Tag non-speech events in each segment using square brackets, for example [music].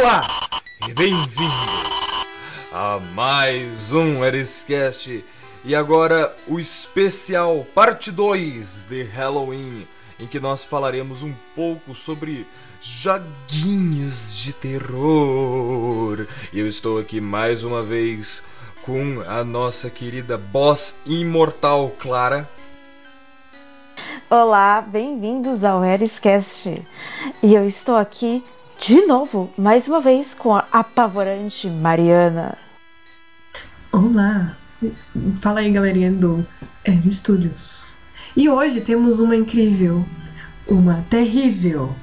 Olá e bem-vindos a mais um Eriscast e agora o especial parte 2 de Halloween, em que nós falaremos um pouco sobre joguinhos de terror. E eu estou aqui mais uma vez com a nossa querida boss imortal Clara. Olá, bem-vindos ao Eriscast. E eu estou aqui de novo, mais uma vez, com a apavorante Mariana. Olá! Fala aí, galerinha do Air Studios. E hoje temos uma incrível, uma terrível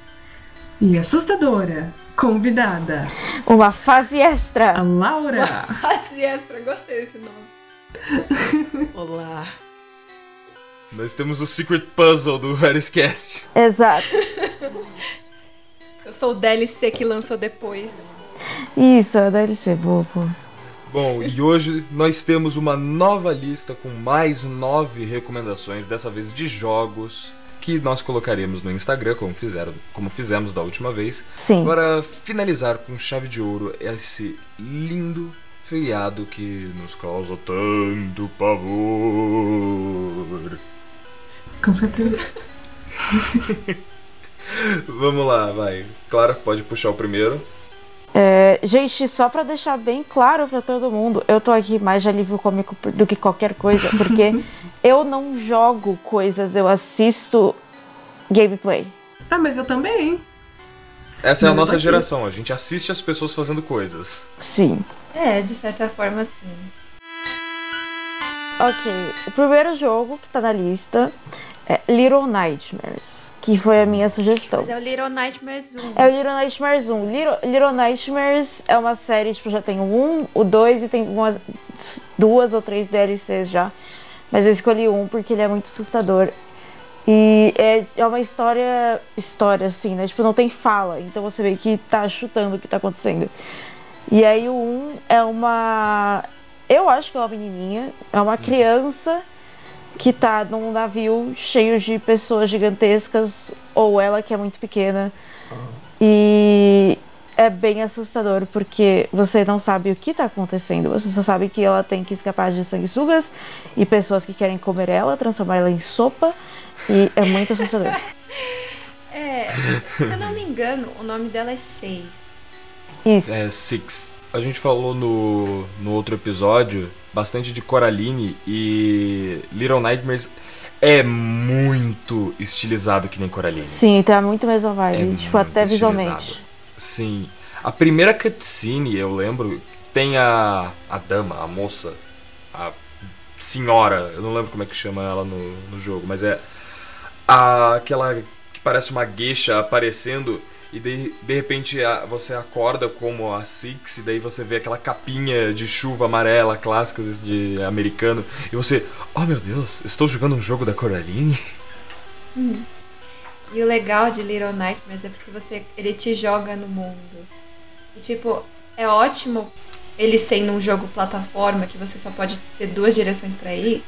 e assustadora convidada. Uma fase extra. A Laura. Fase extra, gostei desse nome. [laughs] Olá. Nós temos o Secret Puzzle do Eriscast. Exato. Sou o DLC que lançou depois. Isso, a DLC, bobo. Bom, e hoje nós temos uma nova lista com mais nove recomendações, dessa vez de jogos, que nós colocaremos no Instagram, como, fizeram, como fizemos da última vez. Sim. Para finalizar com chave de ouro esse lindo feriado que nos causa tanto pavor. Com certeza. [laughs] Vamos lá, vai. Clara, pode puxar o primeiro. É, gente, só pra deixar bem claro pra todo mundo, eu tô aqui mais de alívio cômico do que qualquer coisa, porque [laughs] eu não jogo coisas, eu assisto gameplay. Ah, mas eu também. Essa é a nossa geração, a gente assiste as pessoas fazendo coisas. Sim. É, de certa forma, sim. Ok, o primeiro jogo que tá na lista é Little Nightmares, que foi a minha sugestão. Mas é o Little Nightmares 1. É o Little Nightmares 1. Little, Little Nightmares é uma série, tipo, já tem o 1, o 2 e tem umas, duas ou três DLCs já. Mas eu escolhi um porque ele é muito assustador. E é, é uma história, história assim, né? Tipo, não tem fala, então você vê que tá chutando o que tá acontecendo. E aí o 1 é uma... Eu acho que é uma menininha, é uma criança que tá num navio cheio de pessoas gigantescas, ou ela que é muito pequena. E é bem assustador porque você não sabe o que tá acontecendo, você só sabe que ela tem que escapar de sanguessugas e pessoas que querem comer ela, transformar ela em sopa, e é muito assustador. [laughs] É, se eu não me engano, o nome dela é 6. Isso. É Six. A gente falou no, no outro episódio bastante de Coraline e Little Nightmares é muito estilizado que nem Coraline. Sim, tá muito mesmo vibe, É tipo, até muito visualmente. estilizado. Sim. A primeira cutscene, eu lembro, tem a, a dama, a moça, a senhora, eu não lembro como é que chama ela no, no jogo, mas é a, aquela que parece uma gueixa aparecendo e de, repente você acorda como a Six e daí você vê aquela capinha de chuva amarela clássica de americano e você, oh meu Deus, estou jogando um jogo da Coraline? E o legal de Little Nightmares é porque você, ele te joga no mundo. E, tipo, é ótimo ele sendo um jogo plataforma que você só pode ter duas direções pra ir.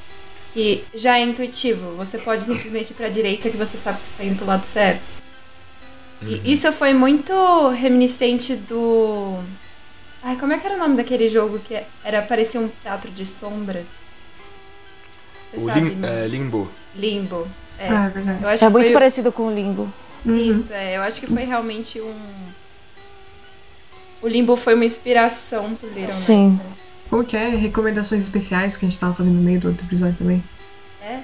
E já é intuitivo. Você pode simplesmente ir pra direita que você sabe que você tá indo pro lado certo. E isso foi muito reminiscente do. Ai, como é que era o nome daquele jogo que era parecia um teatro de sombras? Você O sabe, lim, né? é, Limbo. Limbo. É. Ah, é verdade. Eu acho É que muito foi parecido com o Limbo. Uhum. isso, é, eu acho que foi realmente um. O Limbo foi uma inspiração pro Little Sim. Como que é? Recomendações especiais que a gente tava fazendo no meio do outro episódio também. É?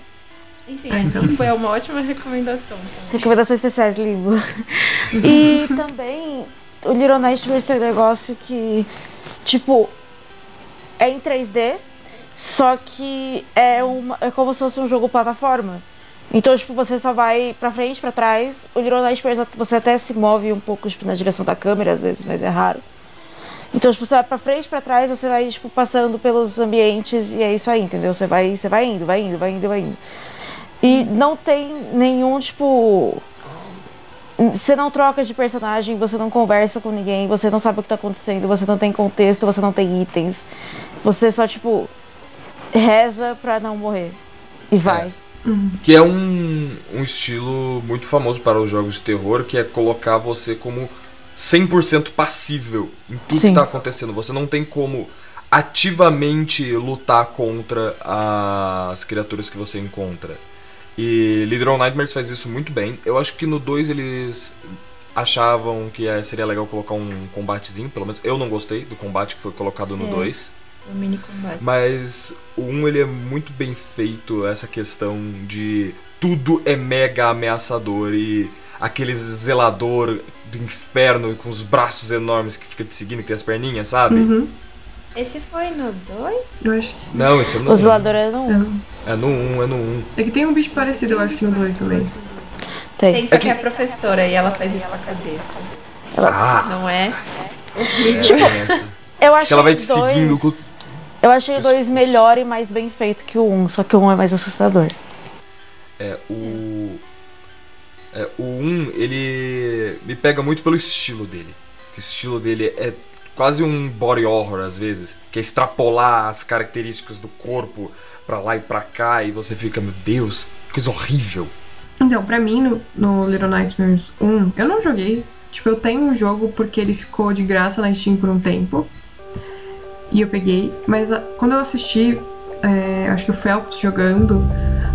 Enfim, Ah, então. foi uma ótima recomendação. também. Recomendações especiais, Limbo. e também o Little Nightmares tem um negócio que, tipo, é em 3D, só que é, uma, é como se fosse um jogo plataforma. Então, tipo, você só vai pra frente, pra trás. O Little Nightmares você até se move um pouco tipo, na direção da câmera, às vezes, mas é raro. Então, tipo, você vai pra frente, pra trás, você vai, tipo, passando pelos ambientes e é isso aí, entendeu? Você vai, você vai indo, vai indo, vai indo, vai indo. E não tem nenhum, tipo. Você não troca de personagem, você não conversa com ninguém, você não sabe o que tá acontecendo, você não tem contexto, você não tem itens. Você só, tipo, reza pra não morrer. E vai. Que é um, um estilo muito famoso para os jogos de terror, que é colocar você como 100% passível em tudo Sim. que tá acontecendo. Você não tem como ativamente lutar contra as criaturas que você encontra. E Little Nightmares faz isso muito bem. Eu acho que no 2 eles achavam que eh, seria legal colocar um combatezinho, pelo menos eu não gostei do combate que foi colocado no É. 2. O mini combate. Mas o 1 ele é muito bem feito, essa questão de tudo é mega ameaçador e aquele zelador do inferno com os braços enormes que fica te seguindo, que tem as perninhas, sabe? Uhum. Esse foi no 2? Eu acho. Não, esse é no O 1. zelador é no É, 1. É no 1, é no 1. é que tem um bicho parecido, eu acho que no 2 também. Tem. Tem, só É que que- é a professora e ela faz isso com a cabeça. Ah, Não é? Tipo, essa. eu achei Que ela vai te o dois- seguindo com Eu achei o 2 melhor e mais bem feito que o 1, um, só que o 1 um é mais assustador. É, o. É, o 1, ele me pega muito pelo estilo dele. O estilo dele é quase um body horror às vezes, que é extrapolar as características do corpo pra lá e pra cá e você fica, meu Deus, que coisa horrível. Então, pra mim, no, no Little Nightmares 1, eu não joguei. Tipo, eu tenho um jogo porque ele ficou de graça na Steam por um tempo. E eu peguei. Mas a- quando eu assisti, é, acho que o Phelps jogando,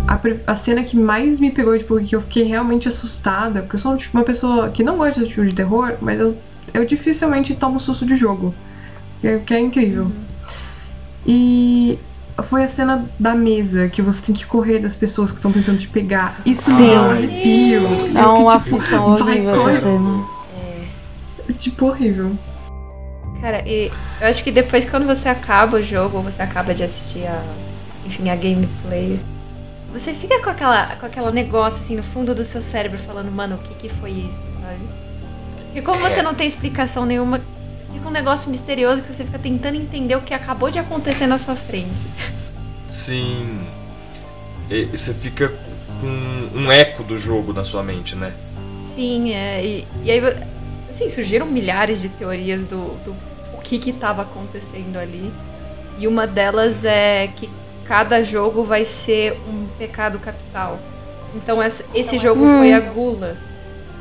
a, a cena que mais me pegou, tipo, que eu fiquei realmente assustada, porque eu sou tipo, uma pessoa que não gosta de filme de terror, mas eu, eu dificilmente tomo susto de jogo. Que é, que é incrível. E foi a cena da mesa, que você tem que correr das pessoas que estão tentando te pegar. Isso me deu um Sim. arrepio. Nossa. É Eu que, uma tipo, vai, horrível corre. essa cena. Tipo, horrível. Cara, e eu acho que depois quando você acaba o jogo, ou você acaba de assistir a, enfim, a gameplay, você fica com aquela, com aquela negócio assim no fundo do seu cérebro falando, mano, o que que foi isso, sabe? E como você não tem explicação nenhuma, fica um negócio misterioso que você fica tentando entender o que acabou de acontecer na sua frente. Sim. E, você fica com um eco do jogo na sua mente, né? Sim, é. E, e aí, assim, surgiram milhares de teorias do, do o que que tava acontecendo ali. E uma delas é que cada jogo vai ser um pecado capital. Então essa- esse jogo Hum. foi a gula,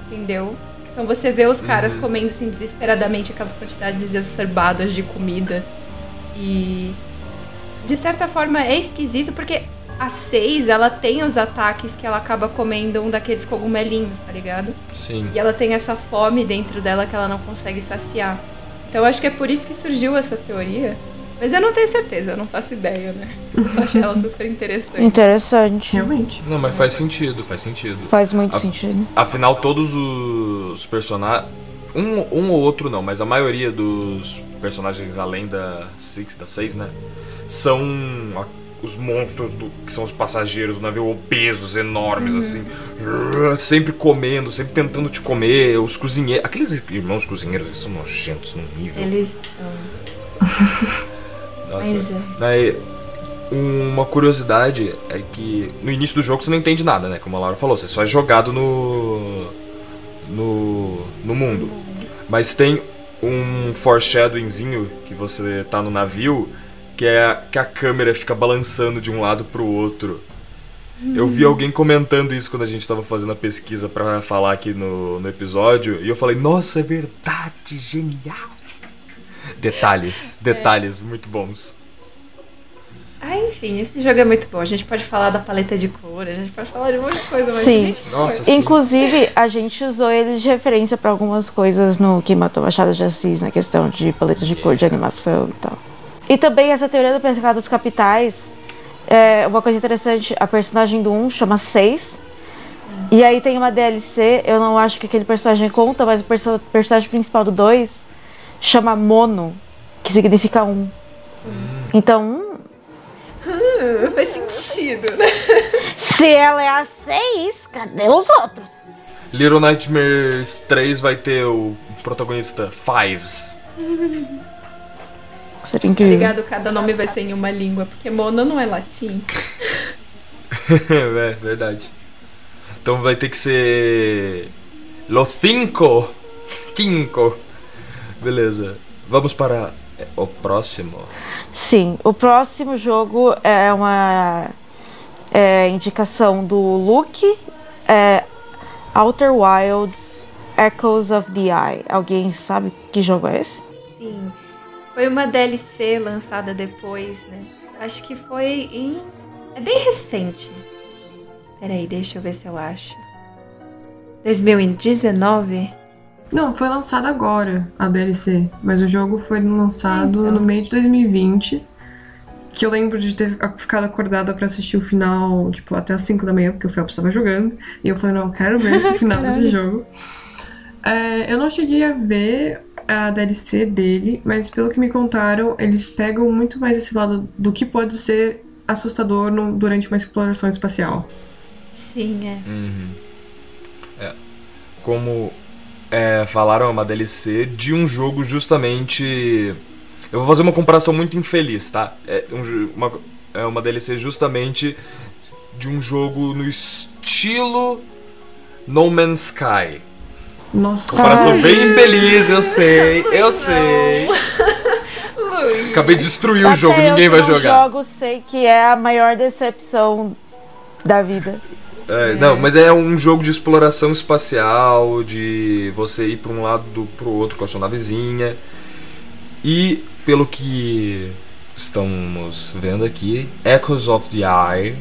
entendeu? Então você vê os caras Uhum. comendo assim desesperadamente aquelas quantidades exacerbadas de comida. E de certa forma é esquisito porque a 6 ela tem os ataques que ela acaba comendo um daqueles cogumelinhos, tá ligado? Sim. E ela tem essa fome dentro dela que ela não consegue saciar. Então eu acho que é por isso que surgiu essa teoria. Mas eu não tenho certeza, eu não faço ideia, né? Eu só achei ela super interessante. Interessante. Realmente. Não, mas faz sentido, faz sentido. Faz muito A- sentido. Afinal, todos os personagens. Um, um ou outro não, mas a maioria dos personagens além da Six, da 6, né? São a- os monstros do- que são os passageiros do navio obesos, enormes, assim. Sempre comendo, sempre tentando te comer. Os cozinheiros. Aqueles irmãos cozinheiros eles são nojentos num nível. Eles são. [laughs] Nossa. É. Daí, uma curiosidade é que no início do jogo você não entende nada, né? Como a Laura falou, você só é jogado no. no. no mundo. Mas tem um foreshadowingzinho que você tá no navio que é que a câmera fica balançando de um lado pro outro. Eu vi alguém comentando isso quando a gente tava fazendo a pesquisa pra falar aqui no, no episódio e eu falei, nossa, é verdade, genial! Detalhes, detalhes muito bons. Ah, enfim, esse jogo é muito bom. A gente pode falar da paleta de cor, a gente pode falar de um monte de coisa, mas Sim. a gente. Nossa, sim. Inclusive, a gente usou ele de referência pra algumas coisas no que matou Machado de Assis, na questão de paleta de cor de animação e tal. E também essa teoria do pecado dos capitais, é uma coisa interessante, a personagem do 1 chama 6. E aí tem uma DLC, eu não acho que aquele personagem conta, mas o perso- personagem principal do 2 chama Mono, que significa um. Então, hum, [laughs] faz sentido, né? se ela é a 6, cadê os outros? Little Nightmares 3 vai ter o protagonista Fives. Seria Tá incrível. ligado? Cada nome vai ser em uma língua, porque mono não é latim. [laughs] é verdade. Então vai ter que ser. Los cinco! Cinco! Beleza. Vamos para o próximo. Sim, o próximo jogo é uma é, indicação do Luke, é, Outer Wilds Echoes of the Eye. Alguém sabe que jogo é esse? Sim. Foi uma DLC lançada depois, né? Acho que foi em. É bem recente. Peraí, deixa eu ver se eu acho. 2019? Não, foi lançado agora a DLC, mas o jogo foi lançado Então. no meio de 2020. Que eu lembro de ter ficado acordada pra assistir o final, tipo, até as 5 da manhã, porque o Phelps estava jogando. E eu falei, não, quero ver esse [laughs] final desse jogo. É, eu não cheguei a ver a DLC dele, mas pelo que me contaram, eles pegam muito mais esse lado do que pode ser assustador no- durante uma exploração espacial. Sim, é. Uhum. É. Como é, falaram, é uma DLC de um jogo justamente. Eu vou fazer uma comparação muito infeliz, tá? É, um uma, é uma DLC justamente de um jogo no estilo No Man's Sky. Nossa. Comparação Ai. bem infeliz, eu sei, [laughs] eu sei. Acabei de destruir o Até jogo, eu ninguém vai jogar. jogo sei que é a maior decepção da vida. É, Não, mas é um jogo de exploração espacial, de você ir pra um lado do, pro outro com a sua navezinha. E pelo que estamos vendo aqui, Echoes of the Eye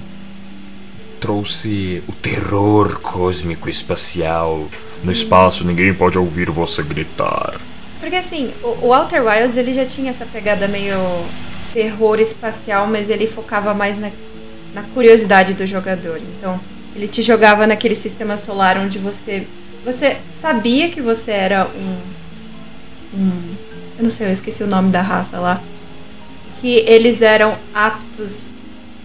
trouxe o terror cósmico espacial. No espaço ninguém pode ouvir você gritar. Porque assim, o, o Outer Wilds ele já tinha essa pegada meio terror espacial, mas ele focava mais na, na curiosidade do jogador. Então, ele te jogava naquele sistema solar onde você você sabia que você era um, um eu não sei, eu esqueci o nome da raça lá, que eles eram aptos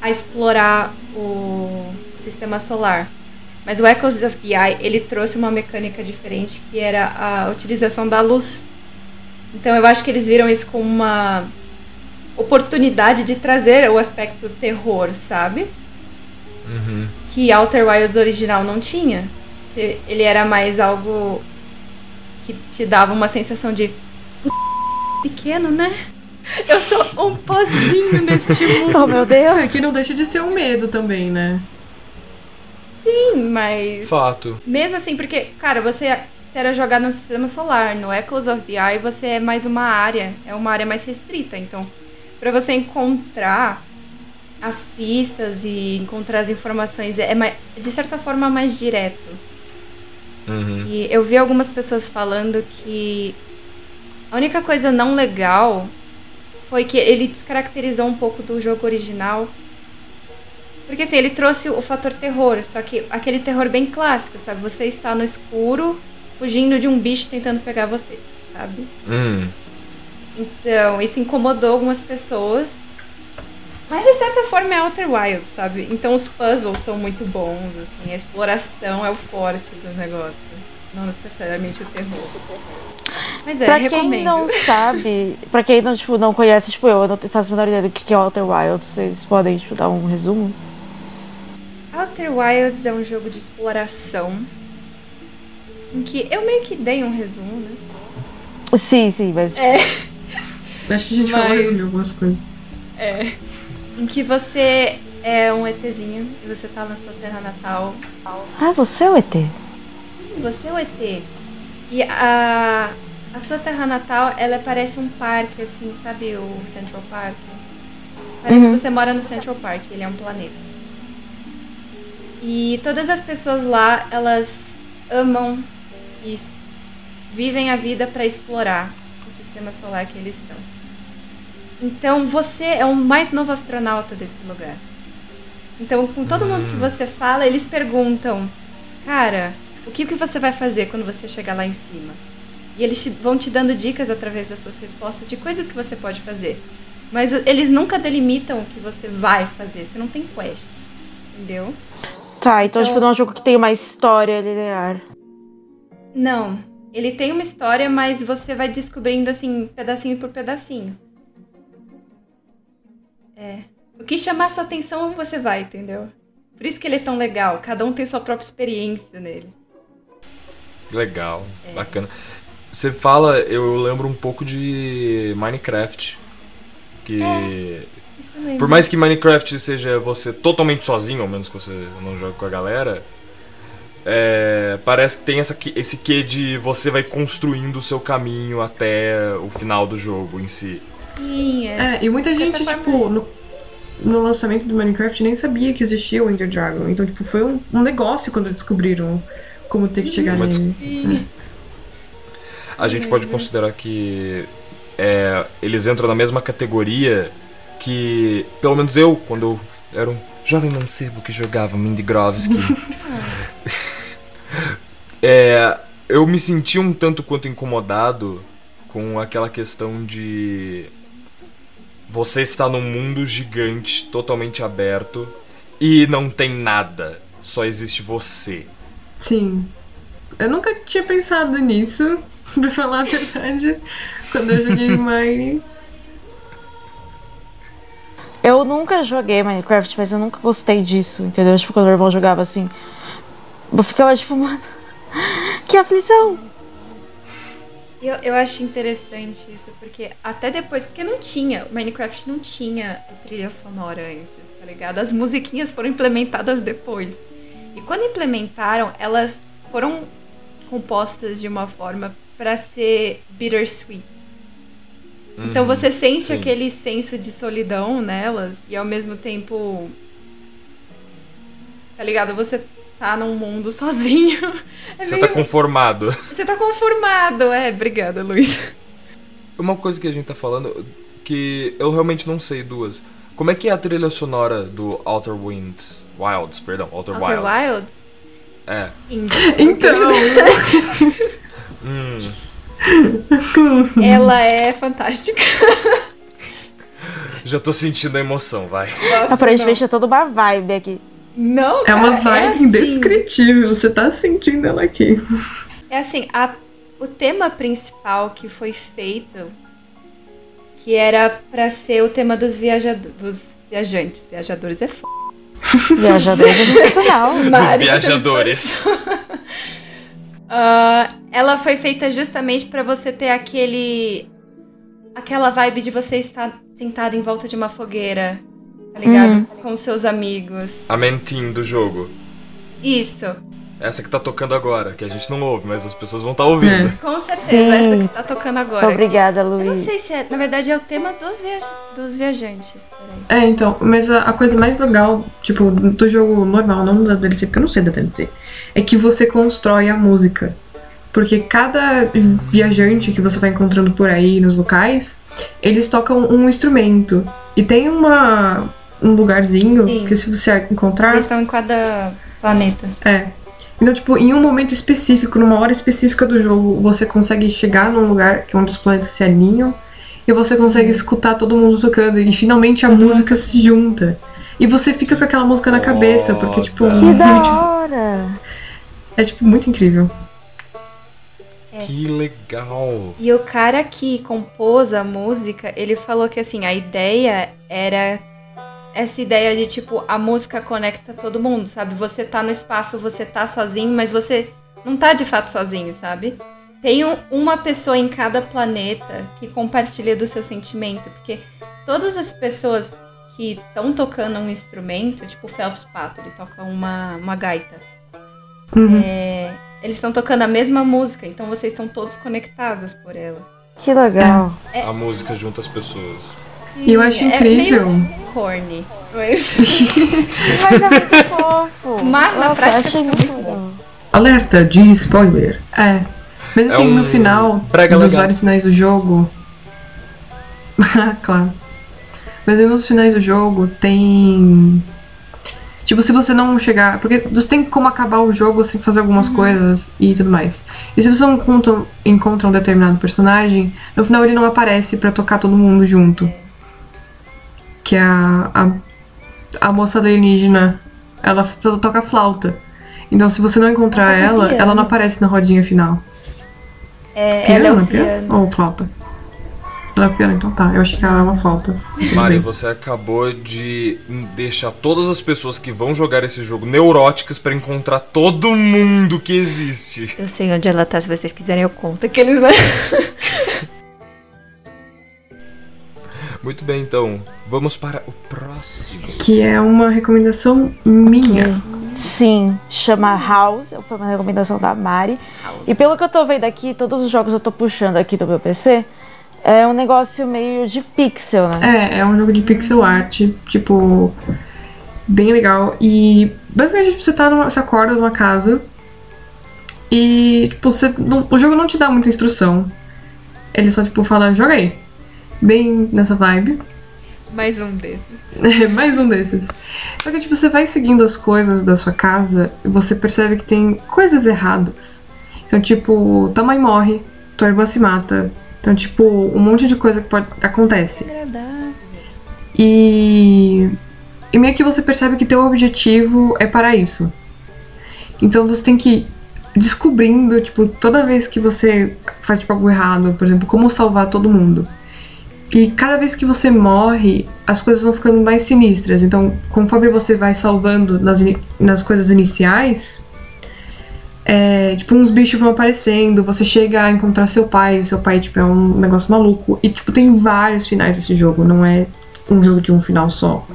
a explorar o sistema solar. Mas o Echoes of the Eye, ele trouxe uma mecânica diferente, que era a utilização da luz. Então eu acho que eles viram isso como uma oportunidade de trazer o aspecto terror, sabe? Uhum. Que Outer Wilds original não tinha. Ele era mais algo que te dava uma sensação de pequeno, né? [laughs] Eu sou um pozinho neste [laughs] mundo. Oh meu Deus! É que não deixa de ser um medo também, né? Sim, mas Fato. Mesmo assim, porque, cara, você, você era jogar no sistema solar, no Echoes of the Eye você é mais uma área, é uma área mais restrita. Então, pra você encontrar as pistas e encontrar as informações é mais, de certa forma mais direto. Uhum. E eu vi algumas pessoas falando que a única coisa não legal foi que ele descaracterizou um pouco do jogo original. Porque assim, ele trouxe o fator terror, só que aquele terror bem clássico, sabe? Você está no escuro, fugindo de um bicho tentando pegar você, sabe? Hum. Então, isso incomodou algumas pessoas. Mas de certa forma é Outer Wilds, sabe? Então os puzzles são muito bons, assim, a exploração é o forte do negócio. Não necessariamente o terror. Mas é, pra recomendo. quem não sabe, pra quem não, tipo, não conhece, tipo, eu, eu não faço a menor ideia do que é Outer Wilds, vocês podem, tipo, dar um resumo? Outer Wilds é um jogo de exploração em que eu meio que dei um resumo, né? Sim, sim, mas É. Acho que a gente falou Mas- resumir algumas coisas. É. Em que você é um ETzinho e você tá na sua terra natal. Ah, você é o ET? Sim, você é o ET. E a, a sua terra natal, ela parece um parque, assim, sabe o Central Park? Parece Uhum. que você mora no Central Park, ele é um planeta. E todas as pessoas lá, elas amam e vivem a vida para explorar o sistema solar que eles estão. Então você é o mais novo astronauta desse lugar. Então, com todo mundo que você fala, eles perguntam: Cara, o que, que você vai fazer quando você chegar lá em cima? E eles te- vão te dando dicas através das suas respostas de coisas que você pode fazer. Mas o- eles nunca delimitam o que você vai fazer. Você não tem quest. Entendeu? Tá, então, Então- tipo, não é um jogo que tem uma história linear. Não. Ele tem uma história, mas você vai descobrindo assim, pedacinho por pedacinho. É. O que chamar sua atenção, você vai, entendeu? Por isso que ele é tão legal. Cada um tem sua própria experiência nele. Legal, bacana. Você fala, eu lembro um pouco de Minecraft. Que. Mesmo. Por mais que Minecraft seja você totalmente sozinho, ao menos que você não jogue com a galera, é, parece que tem essa, esse quê de você vai construindo o seu caminho até o final do jogo em si. É. é e muita gente, tipo, no, no, lançamento do Minecraft nem sabia que existia o Ender Dragon. Então, tipo, foi um, um negócio quando descobriram como ter que chegar nele. É. A gente pode considerar que é, eles entram na mesma categoria que, pelo menos eu, quando eu era um jovem mancebo que jogava Mindy Grovsky. [laughs] é, eu me senti um tanto quanto incomodado com aquela questão de você está num mundo gigante, totalmente aberto e não tem nada, só existe você. Sim. Eu nunca tinha pensado nisso, [laughs] pra falar a verdade, quando eu joguei [laughs] Mine. Eu nunca joguei Minecraft, mas eu nunca gostei disso, entendeu? Tipo, quando meu irmão jogava assim, eu ficava tipo, [laughs] mano, que aflição! Eu, eu acho interessante isso, porque até depois, porque não tinha, Minecraft não tinha trilha sonora antes, tá ligado? As musiquinhas foram implementadas depois. E quando implementaram, elas foram compostas de uma forma para ser bittersweet. Então uhum, você sente sim. aquele senso de solidão nelas e ao mesmo tempo. Tá ligado? Você tá num mundo sozinho. [laughs] É você meio... tá conformado. Você tá conformado, é. Obrigada, Luiz. Uma coisa que a gente tá falando que eu realmente não sei duas. Como é que é a trilha sonora do Outer Winds? Wilds, perdão, Outer, Outer Wilds. Wilds? É. Então. [laughs] hum. Ela é fantástica. Já tô sentindo a emoção, vai. Nossa, Aparentemente é toda uma vibe aqui. Não, É uma é vibe é assim. indescritível, você tá sentindo ela aqui. É assim, a, o tema principal que foi feito, que era para ser o tema dos, viajadores, dos viajantes. Viajadores é foda. [laughs] Viajadores é sensacional. Dos viajadores. Uh, [laughs] ela foi feita justamente para você ter aquele. aquela vibe de você estar sentado em volta de uma fogueira, tá ligado? Uhum. Com seus amigos. A mentin do jogo. Isso. Essa que tá tocando agora, que a gente não ouve, mas as pessoas vão estar tá ouvindo. É. Com certeza, Sim. essa que tá tocando agora. Obrigada, Luiz. Eu não sei se é. Na verdade, é o tema dos, viaj dos viajantes. É, então, mas a, a, coisa mais legal, tipo, do jogo normal, não da DLC, porque eu não sei da DLC, é que você constrói a música. Porque cada viajante que você vai encontrando por aí nos locais, eles tocam um instrumento. E tem uma, um lugarzinho Sim. que se você encontrar. Eles estão em cada planeta. É. Então, tipo, em um momento específico, numa hora específica do jogo, você consegue chegar num lugar que é onde os planetas se alinham e você consegue escutar todo mundo tocando e finalmente a uhum. música se junta. E você fica com aquela música na cabeça, porque, tipo, que muito... da hora! É, tipo, muito incrível. É. Que legal! E o cara que compôs a música, ele falou que assim, a ideia era essa ideia de tipo, a música conecta todo mundo, sabe? Você tá no espaço, você tá sozinho, mas você não tá de fato sozinho, sabe? Tem um, uma pessoa em cada planeta que compartilha do seu sentimento, porque todas as pessoas que estão tocando um instrumento, tipo o Phelps Pato, ele toca uma, uma gaita. Uhum. É, eles estão tocando a mesma música, então vocês estão todos conectados por ela. Que legal. É. A música junta as pessoas. E eu acho incrível. É meio corny. Mas, [laughs] mas é muito fofo. Mas na prática é muito bom. Alerta de spoiler. É. Mas assim, é um no final dos legal. vários finais do jogo. [laughs] claro. Mas aí nos finais do jogo tem Tipo, se você não chegar. Porque você tem como acabar o jogo sem fazer algumas uhum. coisas e tudo mais. E se você não encontra, encontra um determinado personagem, no final ele não aparece para tocar todo mundo junto. Que a, a, a moça alienígena. Ela toca flauta. Então se você não encontrar ela, piano. ela não aparece na rodinha final. É, piano, ela é o piano. piano. Ou flauta? Ela é piano, então tá. Eu acho que ela é uma falta. Mari, você acabou de deixar todas as pessoas que vão jogar esse jogo neuróticas para encontrar todo mundo que existe. Eu sei onde ela tá, se vocês quiserem eu conto aqueles, né? [laughs] Muito bem, então. Vamos para o próximo. Que é uma recomendação minha. Sim, chama House, foi uma recomendação da Mari. E pelo que eu tô vendo aqui, todos os jogos eu tô puxando aqui do meu PC, é um negócio meio de pixel, né? É, é um jogo de pixel art, tipo, bem legal. E basicamente tipo, você tá numa, você acorda numa casa e tipo, você não, o jogo não te dá muita instrução. Ele só tipo fala, joga aí. Bem nessa vibe. Mais um desses. [laughs] Mais um desses. Só que, tipo, você vai seguindo as coisas da sua casa e você percebe que tem coisas erradas. Então, tipo, tua mãe morre, tua irmã se mata. Então, tipo, um monte de coisa que pode... acontece. E... E meio que você percebe que teu objetivo é para isso. Então você tem que ir descobrindo, tipo, toda vez que você faz tipo, algo errado, por exemplo, como salvar todo mundo. E cada vez que você morre, as coisas vão ficando mais sinistras. Então, conforme você vai salvando nas, nas coisas iniciais, é, tipo, uns bichos vão aparecendo, você chega a encontrar seu pai, seu pai, tipo, é um negócio maluco. E, tipo, tem vários finais desse jogo, não é um jogo de um final só.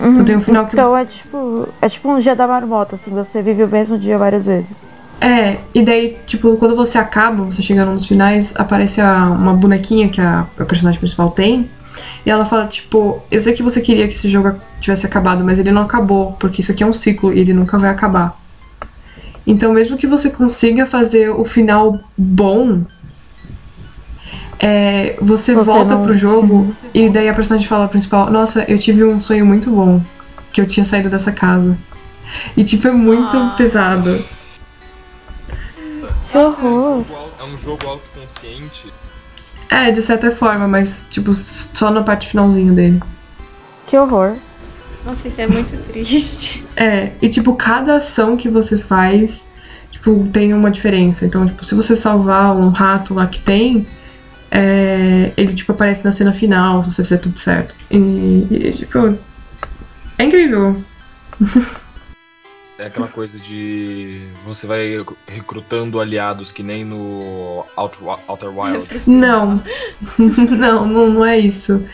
Uhum. Então tem um final que... Então é tipo, é tipo um dia da marmota, assim, você vive o mesmo dia várias vezes. É, e daí, tipo, quando você acaba, você chegando nos finais, aparece a, uma bonequinha que a, a, personagem principal tem. E ela fala, tipo, eu sei que você queria que esse jogo tivesse acabado, mas ele não acabou, porque isso aqui é um ciclo e ele nunca vai acabar. Então, mesmo que você consiga fazer o final bom, é, você, você, volta não... pro jogo uhum. e daí a personagem fala principal, nossa, eu tive um sonho muito bom, que eu tinha saído dessa casa. E tipo, é muito ah. pesado. Que horror. É um jogo autoconsciente? É, de certa forma, mas tipo, só na parte finalzinho dele. Que horror. Nossa, isso é muito [laughs] triste. É, e tipo, cada ação que você faz, tipo, tem uma diferença. Então, tipo, se você salvar um rato lá que tem, é, ele tipo aparece na cena final, se você fizer tudo certo. E, e tipo, é incrível. [laughs] É aquela coisa de você vai recrutando aliados que nem no Outer, Outer Wilds. Não. [laughs] não, não, não é isso.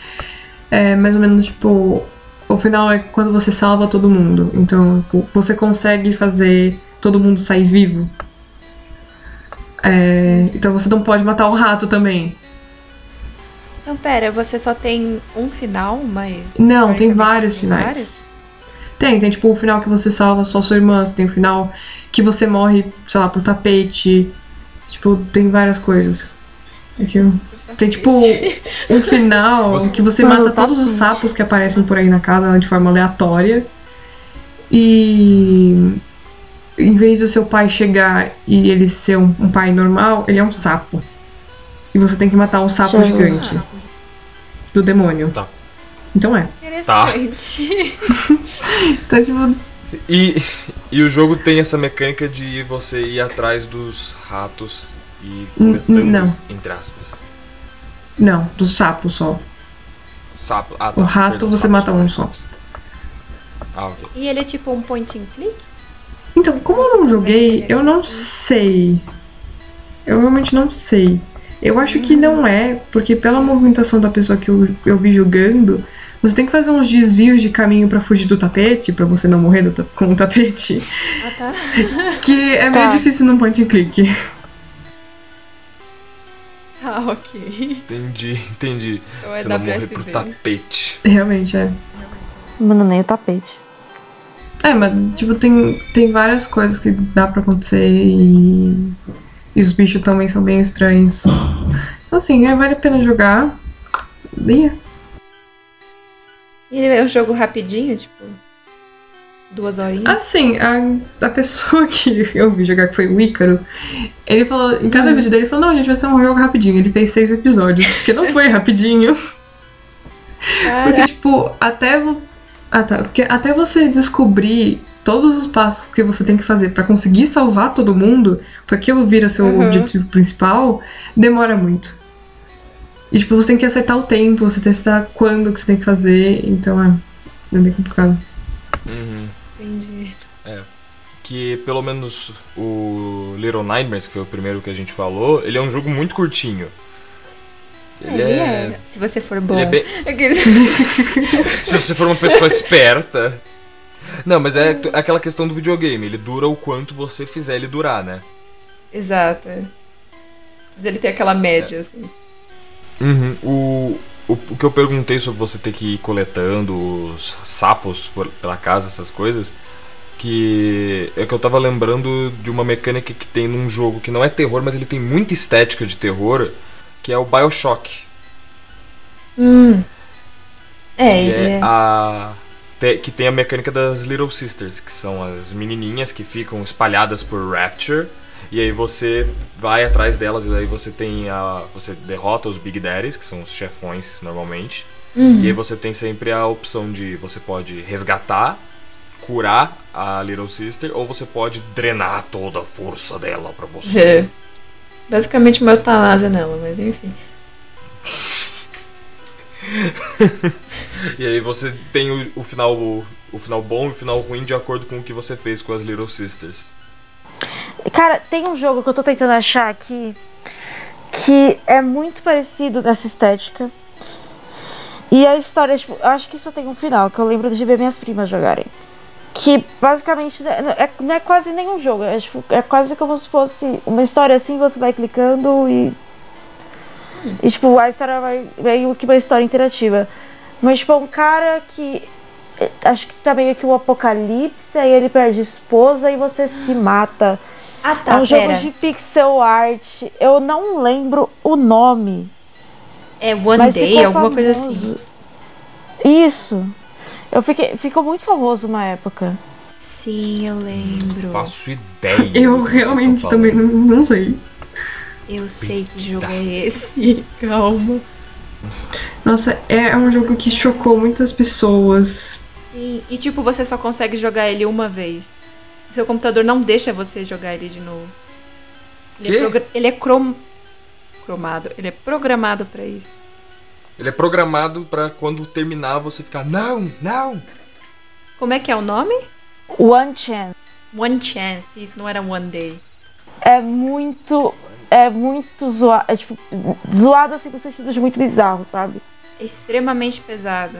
É mais ou menos tipo. O final é quando você salva todo mundo. Então, tipo, você consegue fazer todo mundo sair vivo. É, então você não pode matar o rato também. Então, pera, você só tem um final, mas. Não, tem vários finais. Vários? Tem, tem tipo o final que você salva só sua irmã, tem o final que você morre, sei lá, por tapete. Tipo, tem várias coisas. Aqui, tem tipo um final [laughs] você... que você mata todos os sapos que aparecem por aí na casa de forma aleatória. E em vez do seu pai chegar e ele ser um, um pai normal, ele é um sapo. E você tem que matar um sapo gigante. Do demônio. Tá. Então é. Tá. [laughs] então, tipo. E, e o jogo tem essa mecânica de você ir atrás dos ratos e coletando, Não. entre aspas. Não, do sapo só. Sapo. Ah, tá. O rato Perdão, você mata um só. Ah, ok. E ele é tipo um point and click? Então, como eu não joguei, eu não sei. Eu realmente não sei. Eu acho que não é, porque pela movimentação da pessoa que eu, eu vi jogando, você tem que fazer uns desvios de caminho para fugir do tapete, para você não morrer com o tapete. Ah, tá. [laughs] que é meio tá. difícil num point and click. [laughs] Ah, ok. Entendi, entendi. Então é você não morrer pro tapete. Realmente, é. Mano, nem o tapete. É, mas, tipo, tem, tem várias coisas que dá pra acontecer e e os bichos também são bem estranhos. Então, assim, é, vale a pena jogar. E Ele é um jogo rapidinho, tipo. Duas horinhas? Assim, a, a pessoa [laughs] que eu vi jogar, que foi o Ícaro, ele falou, em cada hum. vídeo dele, ele falou: Não, gente, vai ser um jogo rapidinho. Ele fez seis episódios, porque não foi rapidinho. Porque, tipo, até. Ah, tá. Porque até você descobrir todos os passos que você tem que fazer para conseguir salvar todo mundo, para aquilo vira seu uhum. objetivo principal, demora muito. E tipo, você tem que acertar o tempo, você testar quando que você tem que fazer, então é, é bem complicado. Uhum. Entendi. É. Que pelo menos o Little Nightmares, que foi o primeiro que a gente falou, ele é um jogo muito curtinho. Ele, ele é... é... Se você for bom. É bem... [laughs] [laughs] Se você for uma pessoa esperta. Não, mas é t- aquela questão do videogame. Ele dura o quanto você fizer ele durar, né? Exato. é. Mas ele tem aquela média, assim. Uhum. O, o, o que eu perguntei sobre você ter que ir coletando os sapos por- pela casa, essas coisas, que é que eu tava lembrando de uma mecânica que tem num jogo que não é terror, mas ele tem muita estética de terror, que é o BioShock. Hum. É, que ele é é. a que tem a mecânica das Little Sisters, que são as menininhas que ficam espalhadas por Rapture. E aí você vai atrás delas e aí você tem a você derrota os Big Daddies, que são os chefões normalmente. Uhum. E aí você tem sempre a opção de você pode resgatar, curar a Little Sister ou você pode drenar toda a força dela pra você. É. Basicamente uma eutanásia nela, mas enfim. [laughs] E aí você tem o, o final o, o final bom e o final ruim de acordo com o que você fez com as Little Sisters. Cara, tem um jogo que eu tô tentando achar aqui que é muito parecido nessa estética. E a história, tipo, eu acho que só tem um final, que eu lembro de ver minhas primas jogarem. Que basicamente né, é, não é quase nenhum jogo, é, tipo, é quase como se fosse uma história assim, você vai clicando e. E tipo, a história vai. meio que uma história interativa. Mas tipo, um cara que. eh, Acho que tá meio que um apocalipse, aí ele perde esposa e você se mata. Ah, É tá, um jogo pera. de pixel art. Eu não lembro o nome. É One Day, alguma coisa assim. Isso. Eu fiquei, ficou muito famoso uma época. Sim, eu lembro. Faço ideia. Eu realmente também não, não sei. Eu sei que jogo é esse. [laughs] Calma. Nossa, é um jogo que chocou muitas pessoas. Sim, e tipo, você só consegue jogar ele uma vez. Seu computador não deixa você jogar ele de novo. Ele é, ele é crom... cromado. Ele é programado pra isso. Ele é programado pra quando terminar você ficar não, não. Como é que é o nome? One Chance. One Chance. Isso não era One Day. É muito. É muito zoado. É tipo, zoado assim no sentido de muito bizarro, sabe? É extremamente pesado.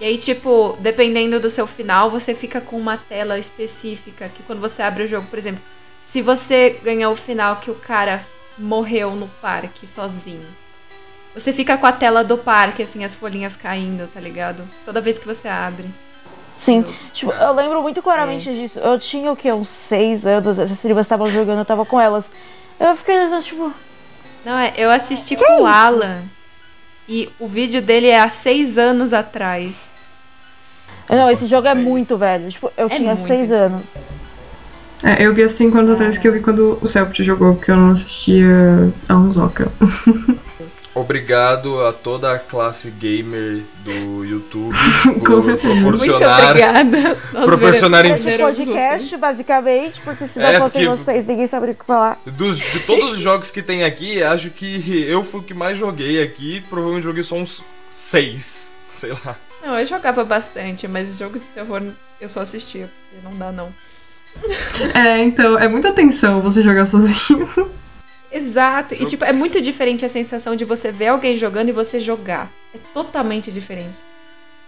E aí, tipo, dependendo do seu final, você fica com uma tela específica. Que quando você abre o jogo, por exemplo, se você ganhar o final que o cara morreu no parque sozinho, você fica com a tela do parque, assim, as folhinhas caindo, tá ligado? Toda vez que você abre. Sim. Eu- Tipo, eu lembro muito claramente disso. Eu tinha o que? Uns seis anos. Essas primas estavam jogando, eu tava com elas. Eu fiquei tipo. Não, é, eu assisti com o Alan. E o vídeo dele é há seis anos atrás. Não, esse jogo é muito velho. Tipo, eu É tinha seis anos. É, eu vi há cinco anos atrás que eu vi quando o Celpt jogou, porque eu não assistia a Unzoka. [laughs] Obrigado a toda a classe gamer do YouTube [laughs] Com por proporcionar. [laughs] proporcionarem- Esse podcast, basicamente, porque se não É, fossem porque- vocês, ninguém saberia o que falar. Dos, de todos os jogos que tem aqui, acho que eu fui o que mais joguei aqui. Provavelmente joguei só uns seis. Sei lá. Não, eu jogava bastante, mas jogos de terror eu só assistia, porque não dá não. É, então, é muita tensão você jogar sozinho. Exato. E tipo, é muito diferente a sensação de você ver alguém jogando e você jogar. É totalmente diferente.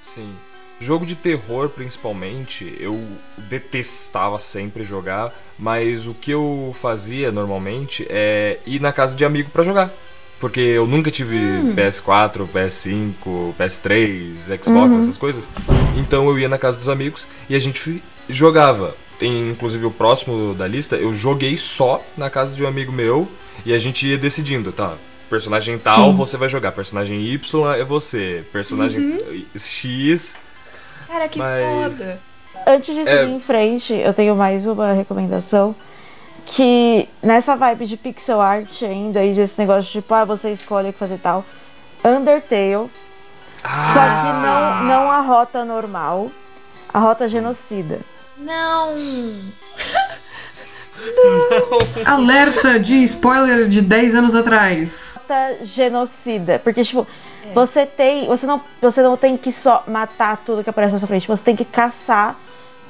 Sim. Jogo de terror, principalmente, eu detestava sempre jogar, mas o que eu fazia normalmente é ir na casa de amigo pra jogar. Porque eu nunca tive PS4, PS5, PS3, Xbox, essas coisas. Então eu ia na casa dos amigos e a gente jogava. Tem inclusive o próximo da lista, eu joguei só na casa de um amigo meu e a gente ia decidindo, tá? Personagem tal Sim. você vai jogar, personagem Y é você, personagem X Cara, que Mas- foda. Antes de É. seguir em frente, eu tenho mais uma recomendação. Que nessa vibe de pixel art ainda, e desse negócio de tipo, ah, você escolhe o que fazer e tal. Undertale. Só que não, não a rota normal, a rota genocida. Não! Alerta de spoiler de 10 anos atrás. Rota genocida. Porque, tipo, É. você tem. Você não, você não tem que só matar tudo que aparece na sua frente. Você tem que caçar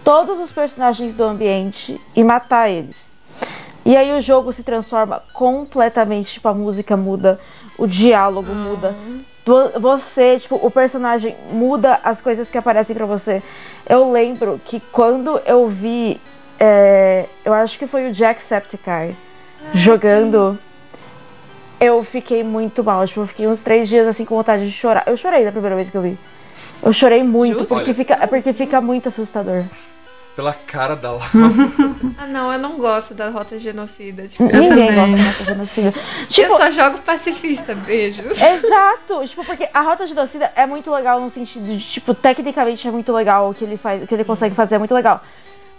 todos os personagens do ambiente e matar eles. E aí o jogo se transforma completamente, tipo, a música muda, o diálogo muda. vo- você, tipo, o personagem muda as coisas que aparecem pra você. Eu lembro que quando eu vi, é, eu acho que foi o Jacksepticeye jogando, eu fiquei muito mal. Tipo, eu fiquei uns três dias assim com vontade de chorar. Eu chorei da primeira vez que eu vi. Eu chorei muito, Justo. porque fica, é porque fica muito assustador. Pela cara da Lau. [laughs] Ah, não, eu não gosto da rota genocida. Tipo, Eu Ninguém também. gosta de genocida. Tipo, eu só jogo pacifista, beijos. Exato! Tipo, porque a rota de torcida é muito legal no sentido de, tipo, tecnicamente é muito legal o que ele faz, o que ele consegue fazer é muito legal.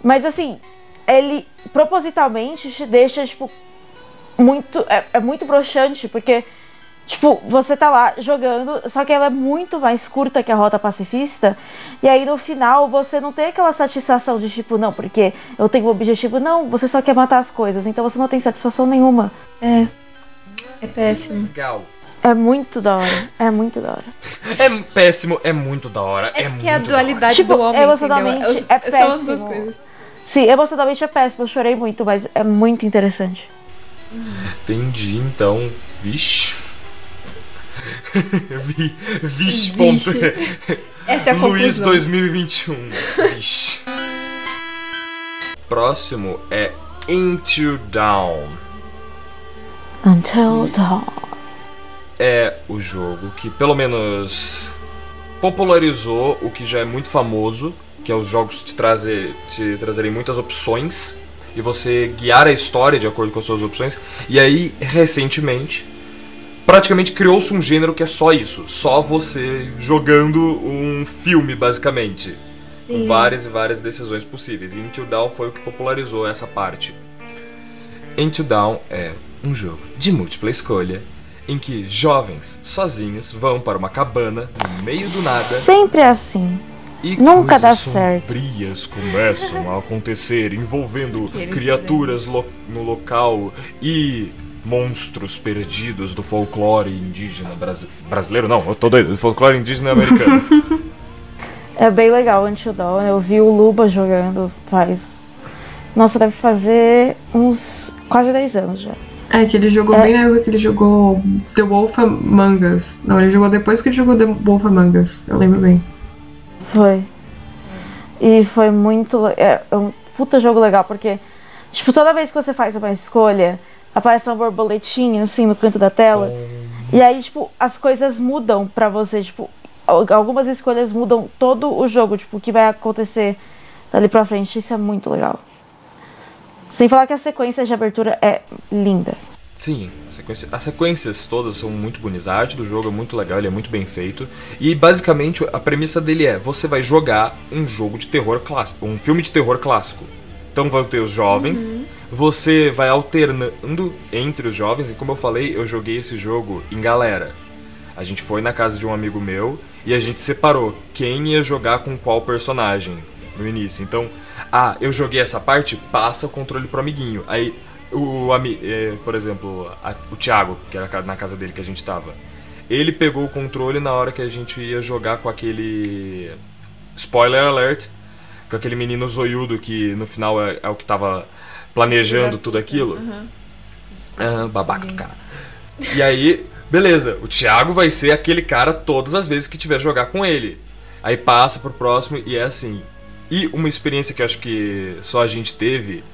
Mas assim, ele propositalmente te deixa, tipo, muito. É, é muito broxante, porque, tipo, você tá lá jogando, só que ela é muito mais curta que a rota pacifista. E aí no final você não tem aquela satisfação de tipo, não, porque eu tenho um objetivo. Não, você só quer matar as coisas, então você não tem satisfação nenhuma. É. É péssimo. Legal. É muito da hora. É muito da hora. É péssimo, é muito da hora. É É, porque muito é a dualidade Tipo, do homem, emocionalmente entendeu? é São as duas péssimo. coisas. Sim, emocionalmente é péssimo. Eu chorei muito, mas é muito interessante. Entendi, então. Vixe. Vi, vixe, Vixe. ponto. Essa é a Luiz conclusão. 2021. Vixe. Próximo é Into Down. Until Dawn. É o jogo que pelo menos popularizou o que já é muito famoso, que é os jogos te, trazer, te trazerem muitas opções e você guiar a história de acordo com as suas opções. E aí, recentemente, praticamente criou-se um gênero que é só isso, só você jogando um filme, basicamente. Com Sim. várias e várias decisões possíveis. E Until Dawn foi o que popularizou essa parte. Until Dawn é um jogo de múltipla escolha em que jovens sozinhos vão para uma cabana no meio do nada Sempre é assim. e Nunca dá certo. sombrias começam a acontecer envolvendo [laughs] criaturas lo- no local e monstros perdidos do folclore indígena brasi- brasileiro não, eu tô doido, do folclore indígena americano. [laughs] É bem legal o Until Dawn. Eu vi o Luba jogando faz. Nossa, deve fazer uns quase 10 anos já. É, que ele jogou bem na época que ele jogou The Wolf Among Us. Não, ele jogou depois que ele jogou The Wolf Among Us. Eu lembro bem. Foi. E foi muito. É é um puta jogo legal, porque, tipo, toda vez que você faz uma escolha, aparece uma borboletinha assim no canto da tela. E aí, tipo, as coisas mudam pra você. Tipo, al- algumas escolhas mudam todo o jogo, tipo, o que vai acontecer dali pra frente. Isso é muito legal. Sem falar que a sequência de abertura é linda. Sim, a sequência- as sequências todas são muito bonitas. A arte do jogo é muito legal, ele é muito bem feito. E basicamente a premissa dele é: você vai jogar um jogo de terror clássico, um filme de terror clássico. Então vão ter os jovens, você vai alternando entre os jovens, e como eu falei, eu joguei esse jogo em galera. A gente foi na casa de um amigo meu e a gente separou quem ia jogar com qual personagem no início. Então, ah, eu joguei essa parte, passa o controle pro amiguinho. Aí, o ami eh, por exemplo, a- o Thiago, que era na casa dele que a gente tava, ele pegou o controle na hora que a gente ia jogar com aquele. Spoiler alert! Com aquele menino zoiudo que no final é, é o que tava planejando tudo aquilo. Uhum. Ah, babaca do cara. E aí, beleza, o Thiago vai ser aquele cara todas as vezes que tiver jogar com ele. Aí passa pro próximo e é assim. E uma experiência que acho que só a gente teve,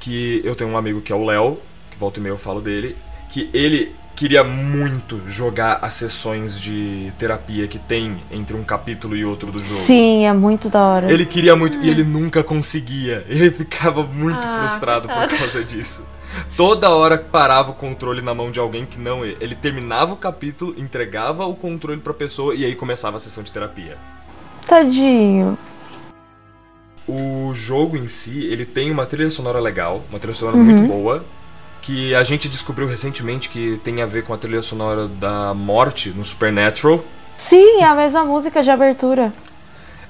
que eu tenho um amigo que é o Léo, que volta e meia eu falo dele, que ele queria muito jogar as sessões de terapia que tem entre um capítulo e outro do jogo. Sim, é muito da hora. Ele queria muito e ele nunca conseguia. [laughs] Ele ficava muito Ah, frustrado por causa disso. Toda hora parava o controle na mão de alguém que não ele. Ele terminava o capítulo, entregava o controle pra pessoa e aí começava a sessão de terapia. Tadinho. O jogo em si, ele tem uma trilha sonora legal, uma trilha sonora Uhum. muito boa, que a gente descobriu recentemente que tem a ver com a trilha sonora da morte no Supernatural. Sim, é a mesma música de abertura.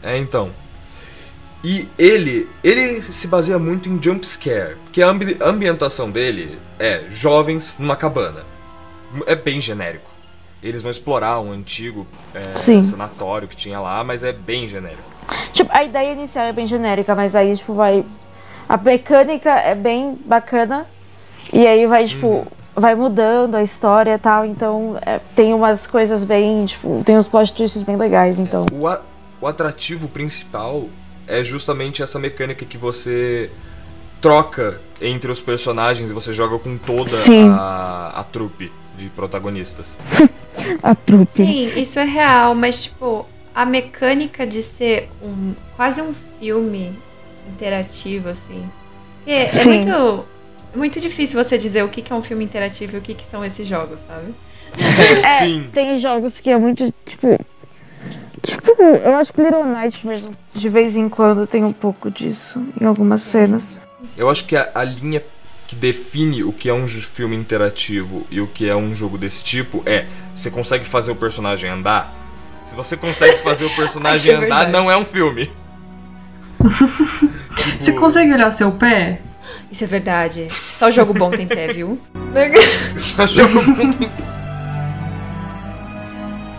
É, então. E ele, ele se baseia muito em jump scare, porque a ambi- ambientação dele é jovens numa cabana. É bem genérico. Eles vão explorar um antigo é, sanatório que tinha lá, mas é bem genérico. Tipo, a ideia inicial é bem genérica, mas aí, tipo, vai. A mecânica é bem bacana. E aí vai, tipo, vai mudando a história e tal, então é, tem umas coisas bem, tipo, tem uns plot twists bem legais, então. O, a- o atrativo principal é justamente essa mecânica que você troca entre os personagens e você joga com toda Sim. a, a trupe de protagonistas. [laughs] A trupe. Sim, isso é real, mas tipo, a mecânica de ser um quase um filme interativo, assim. porque É, muito. É muito difícil você dizer o que que é um filme interativo e o que, que são esses jogos, sabe? [laughs] É, Sim. tem jogos que é muito, tipo. Tipo, eu acho que Little Nightmares de vez em quando tem um pouco disso em algumas cenas. Eu acho que a, a linha que define o que é um filme interativo e o que é um jogo desse tipo é você consegue fazer o personagem andar? Se você consegue fazer o [laughs] personagem é andar, verdade. não é um filme. Tipo, [laughs] Você consegue olhar seu pé? Isso é verdade. Só jogo bom tem pé, viu? [laughs] Só jogo com tempo.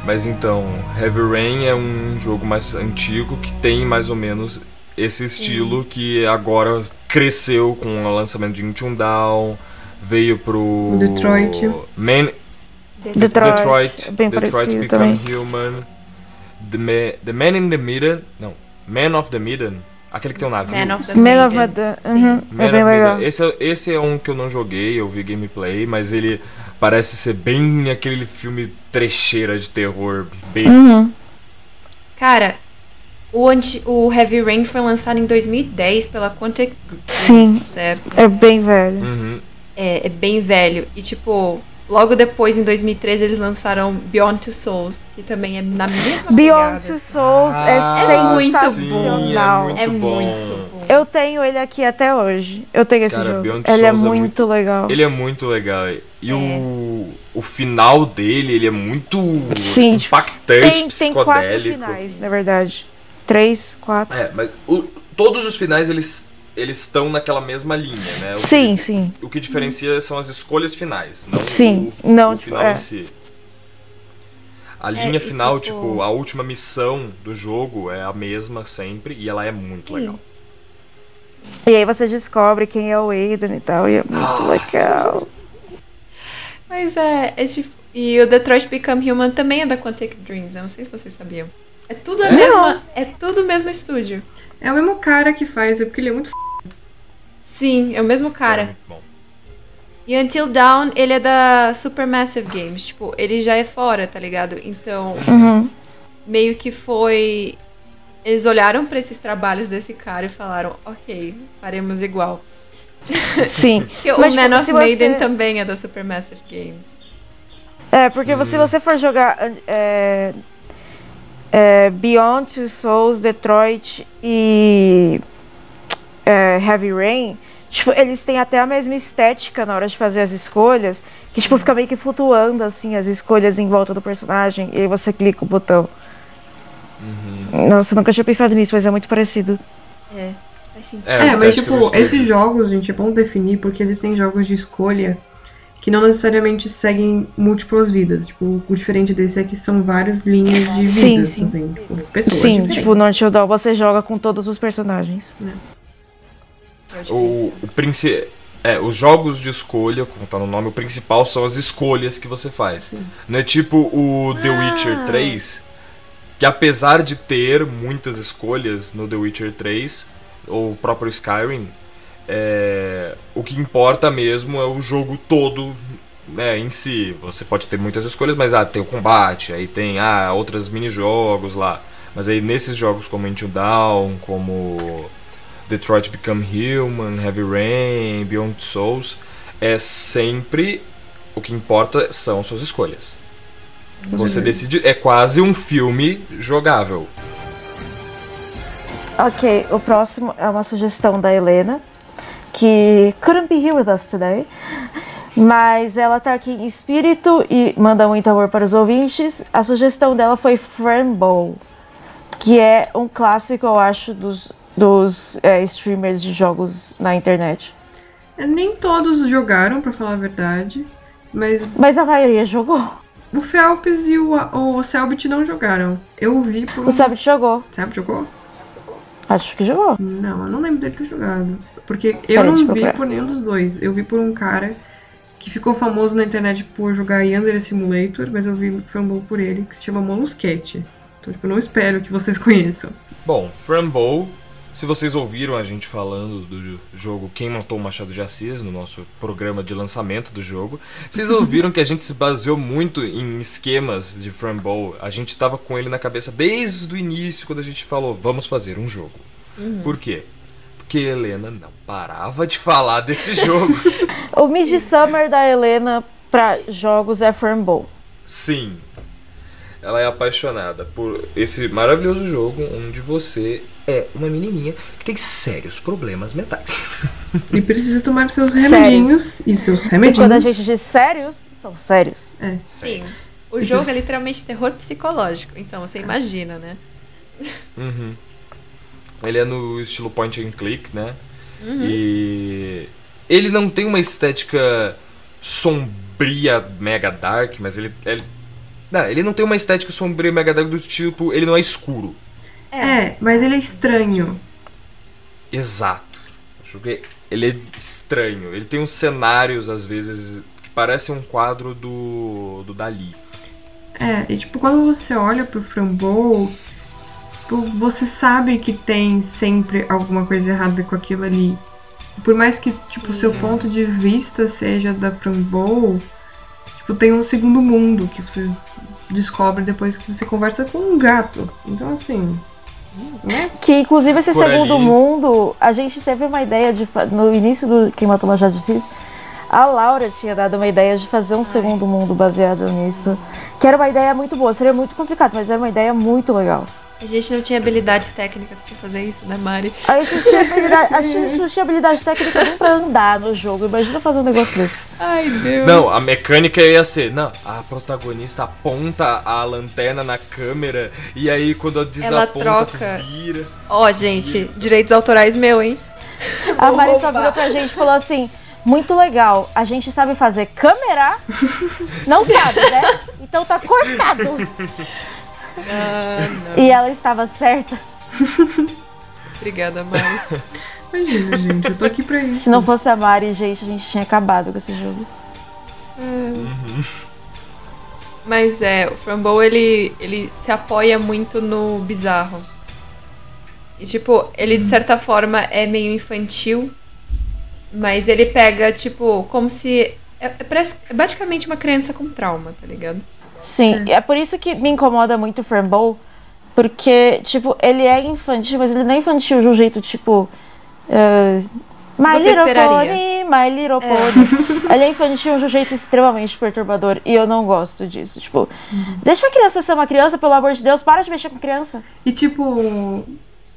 Mas então, Heavy Rain é um jogo mais antigo que tem mais ou menos esse estilo que agora cresceu com o lançamento de Until Dawn, veio pro Detroit. Man, Detroit, Detroit, é bem Detroit parecido Become também. Human, The, Ma- the Man in the Midden, não, Man of the Midden, aquele que tem um navio. Man of the Man of. Sim. Uhum, Man é bem legal. Esse, é- esse é um que eu não joguei, eu vi gameplay, mas ele parece ser bem aquele filme trecheira de terror. Bem... Uhum. Cara, o, anti, o Heavy Rain foi lançado em 2010 pela Quantic Dream, Sim. certo? É bem velho. Uhum. É, é bem velho. E tipo, logo depois, em 2013, eles lançaram Beyond Two Souls, que também é na mesma Beyond pegada, Two assim. Souls Ah, é muito sensacional. sim, É Muito bom. muito bom. Eu tenho ele aqui até hoje. Eu tenho esse Cara, jogo. Beyond Ele é Souls é muito, muito- legal. Ele é muito legal. E É. o, o final dele, ele é muito Sim, tipo, impactante, Tem, tem quatro psicodélico. finais, na verdade. Três, quatro. É, mas o- todos os finais, eles eles estão naquela mesma linha, né? O Sim, que, sim. O que diferencia são as escolhas finais, não Sim, o, não, o tipo, final é. em si. A linha e final, tipo- tipo... a última missão do jogo é a mesma sempre e ela é muito Sim. legal. E aí você descobre quem é o Aiden e tal. E é muito Nossa. legal. Mas é, esse, e o Detroit Become Human também é da Quantic Dreams, eu não sei se vocês sabiam. É tudo a Não. mesma, é tudo o mesmo estúdio. É o mesmo cara que faz, é porque ele é muito f... Sim, é o mesmo cara. muito bom. E Until Dawn, ele é da Supermassive Games, tipo, ele já é fora, tá ligado? Então, Uhum. meio que foi eles olharam pra esses trabalhos desse cara e falaram, ok, faremos igual. [laughs] Sim. Porque Mas, o Man tipo, of Maiden você- também é da Supermassive Games. É, porque se você for jogar é, é, Beyond Two Souls, Detroit e é, Heavy Rain, tipo, eles têm até a mesma estética na hora de fazer as escolhas, que tipo, fica meio que flutuando assim as escolhas em volta do personagem, e aí você clica o botão. Nossa, eu nunca tinha pensado nisso, mas é muito parecido. É, faz sentido. É, É, mas tipo, esses jogos, gente, é bom definir porque existem jogos de escolha que não necessariamente seguem múltiplas vidas. Tipo, o diferente desse é que são várias linhas de Sim, vidas, sim. assim, tipo, pessoas Sim, diferentes. tipo, no Until Dawn você joga com todos os personagens. Pode O, o princi... É, os jogos de escolha, como tá no nome, o principal são as escolhas que você faz. Não é tipo o The Ah. Witcher 3, que apesar de ter muitas escolhas no The Witcher 3, ou o próprio Skyrim, é, o que importa mesmo é o jogo todo né, em si. Você pode ter muitas escolhas, mas ah, tem o combate, aí tem ah, outros mini-jogos lá. Mas aí nesses jogos como Until Dawn, como Detroit Become Human, Heavy Rain, Beyond Souls, é sempre o que importa são suas escolhas. Você decide, é quase um filme jogável. Ok, o próximo é uma sugestão da Helena, que couldn't be here with us today, mas ela tá aqui em espírito e manda muito amor para os ouvintes. A sugestão dela foi Frambow, que é um clássico, eu acho, dos, dos é, streamers de jogos na internet. É, Nem todos jogaram, pra falar a verdade, mas Mas a maioria jogou. o Phelps e o, o Selbit não jogaram. Eu vi por. O Sabit jogou. Selbit jogou? Acho que jogou. Não, eu não lembro dele ter jogado. Porque eu deixa não vi procurar. por nenhum dos dois. Eu vi por um cara que ficou famoso na internet por jogar Yandere Simulator, mas eu vi Frambow por ele, que se chama Molusquete. Então, tipo, eu não espero que vocês [laughs] conheçam. Bom, Frambow, se vocês ouviram a gente falando do jogo Quem Matou o Machado de Assis, no nosso programa de lançamento do jogo, vocês [laughs] ouviram que a gente se baseou muito em esquemas de Frambow. A gente estava com ele na cabeça desde o início, quando a gente falou, vamos fazer um jogo. Uhum. Por quê? Porque Helena não parava de falar desse [laughs] jogo. O Midsummer da Helena pra jogos é Fernbow. Sim. Ela é apaixonada por esse maravilhoso jogo onde você é uma menininha que tem sérios problemas mentais. E precisa tomar seus remedinhos e seus E remedinhos. quando a gente diz sérios, são sérios. É. Sim. O Esses- jogo é literalmente terror psicológico. Então você imagina, né? Uhum. Ele é no estilo point and click, né? Uhum. E ele não tem uma estética sombria, mega dark, mas ele, ele não, ele não tem uma estética sombria, mega dark do tipo, ele não é escuro. É, mas ele é estranho. Exato. Acho que ele é estranho. Ele tem uns cenários às vezes que parecem um quadro do do Dali. É, e tipo, quando você olha pro Frambow, tipo, você sabe que tem sempre alguma coisa errada com aquilo ali. Por mais que, tipo, o seu ponto de vista seja da Frambow, tipo, tem um segundo mundo que você descobre depois que você conversa com um gato. Então, assim, né? Que inclusive esse Por segundo ali. mundo, a gente teve uma ideia de. No início do Quem Matou Machado de Assis, a Laura tinha dado uma ideia de fazer um segundo mundo baseado nisso. Que era uma ideia muito boa, seria muito complicado, mas era uma ideia muito legal. A gente não tinha habilidades técnicas pra fazer isso, né, Mari? A gente não tinha habilidade, a gente não tinha habilidade técnica nem pra andar no jogo. Imagina fazer um negócio desse. Ai, Deus. Não, a mecânica ia ser, não, a protagonista aponta a lanterna na câmera e aí quando ela desaponta troca. vira. Ó, gente, direitos autorais meu, hein? A Mari só virou pra gente e falou assim: muito legal, a gente sabe fazer câmera? [laughs] Não sabe, né? Então tá cortado. Ah. E ela estava certa. [laughs] Obrigada, Mari. Imagina, gente, eu tô aqui pra isso. Se não fosse a Mari, gente, a gente tinha acabado com esse jogo. Mas é, o Frambow, ele, ele se apoia muito no bizarro. E, tipo, ele de certa forma é meio infantil, mas ele pega, tipo, como se. É, é é basicamente uma criança com trauma, tá ligado? Sim, é por isso que me incomoda muito o Fernbow, porque, tipo, ele é infantil, mas ele não é infantil de um jeito, tipo. Uh, My Você Little esperaria. Pony, My Little Pony. [laughs] ele é infantil de um jeito extremamente perturbador e eu não gosto disso. Tipo, deixa a criança ser uma criança, pelo amor de Deus, para de mexer com criança. E tipo,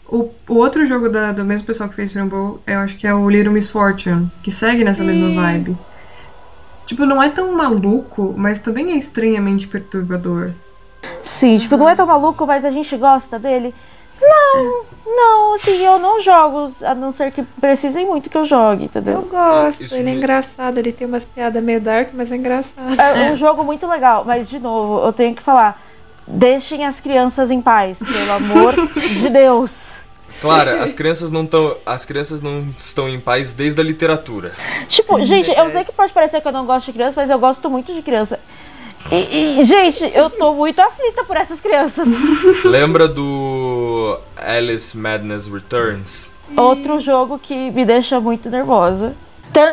o, o outro jogo da, do mesmo pessoal que fez Frambow, eu acho que é o Little Misfortune, que segue nessa mesma vibe. Tipo, não é tão maluco, mas também é estranhamente perturbador. Sim, tipo, não é tão maluco, mas a gente gosta dele. Não, não, assim, eu não jogo, a não ser que precisem muito que eu jogue, Eu entendeu? gosto, Isso ele é engraçado, ele tem umas piadas meio dark, mas é engraçado. É um jogo muito legal, mas de novo, eu tenho que falar. Deixem as crianças em paz, pelo amor [laughs] de Deus. Claro, as crianças não estão, as crianças não estão em paz desde a literatura. Tipo, gente, eu sei que pode parecer que eu não gosto de criança, mas eu gosto muito de criança. E, e, gente, eu tô muito aflita por essas crianças. [laughs] Lembra do Alice Madness Returns? Outro jogo que me deixa muito nervosa.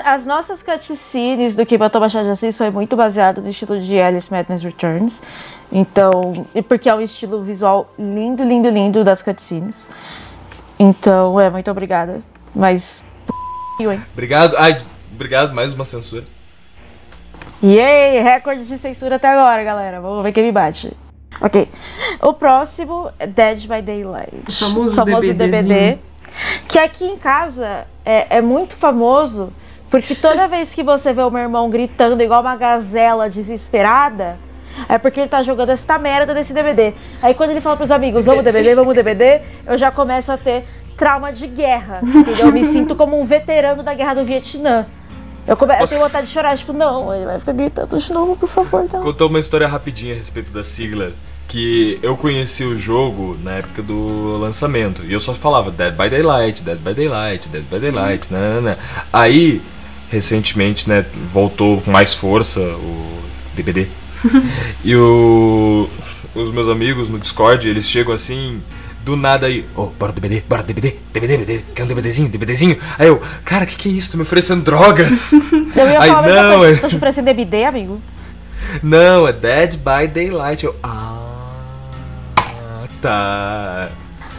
As nossas cutscenes do que Matou Machado de Assis foi muito baseado no estilo de Alice Madness Returns. Então, porque é um estilo visual lindo, lindo, lindo das cutscenes. Então, é, muito obrigada. Mas, hein? Obrigado. Ai, obrigado mais uma censura. Yay! Recorde de censura até agora, galera. Vamos ver quem me bate. Ok. O próximo é Dead by Daylight. O famoso DBDzinho. DBD. Que aqui em casa é, é muito famoso, porque toda vez que você vê o meu irmão gritando igual uma gazela desesperada, é porque ele tá jogando essa merda desse DBD. Aí quando ele fala pros amigos, vamos DBD, vamos DBD, eu já começo a ter trauma de guerra, entendeu? Eu me sinto como um veterano da guerra do Vietnã. Eu, come... eu Posso- tenho vontade de chorar, tipo, não, ele vai ficar gritando de novo, por favor, não. Contou uma história rapidinha a respeito da sigla. Que eu conheci o jogo na época do lançamento. E eu só falava Dead by Daylight, Dead by Daylight, Dead by Daylight, nananana. Aí, recentemente, né, voltou com mais força o DBD. [laughs] e o, os meus amigos no Discord, eles chegam assim, do nada aí, ô, oh, bora DBD, bora DBD, DBD, DBD, quer um DBDzinho, DBDzinho? Aí eu, cara, que que é isso? Tô me oferecendo drogas? [laughs] Eu ia Aí, falar, mas não, tá- é- tô te oferecendo DBD, amigo? Não, é Dead by Daylight. Eu, ah, tá.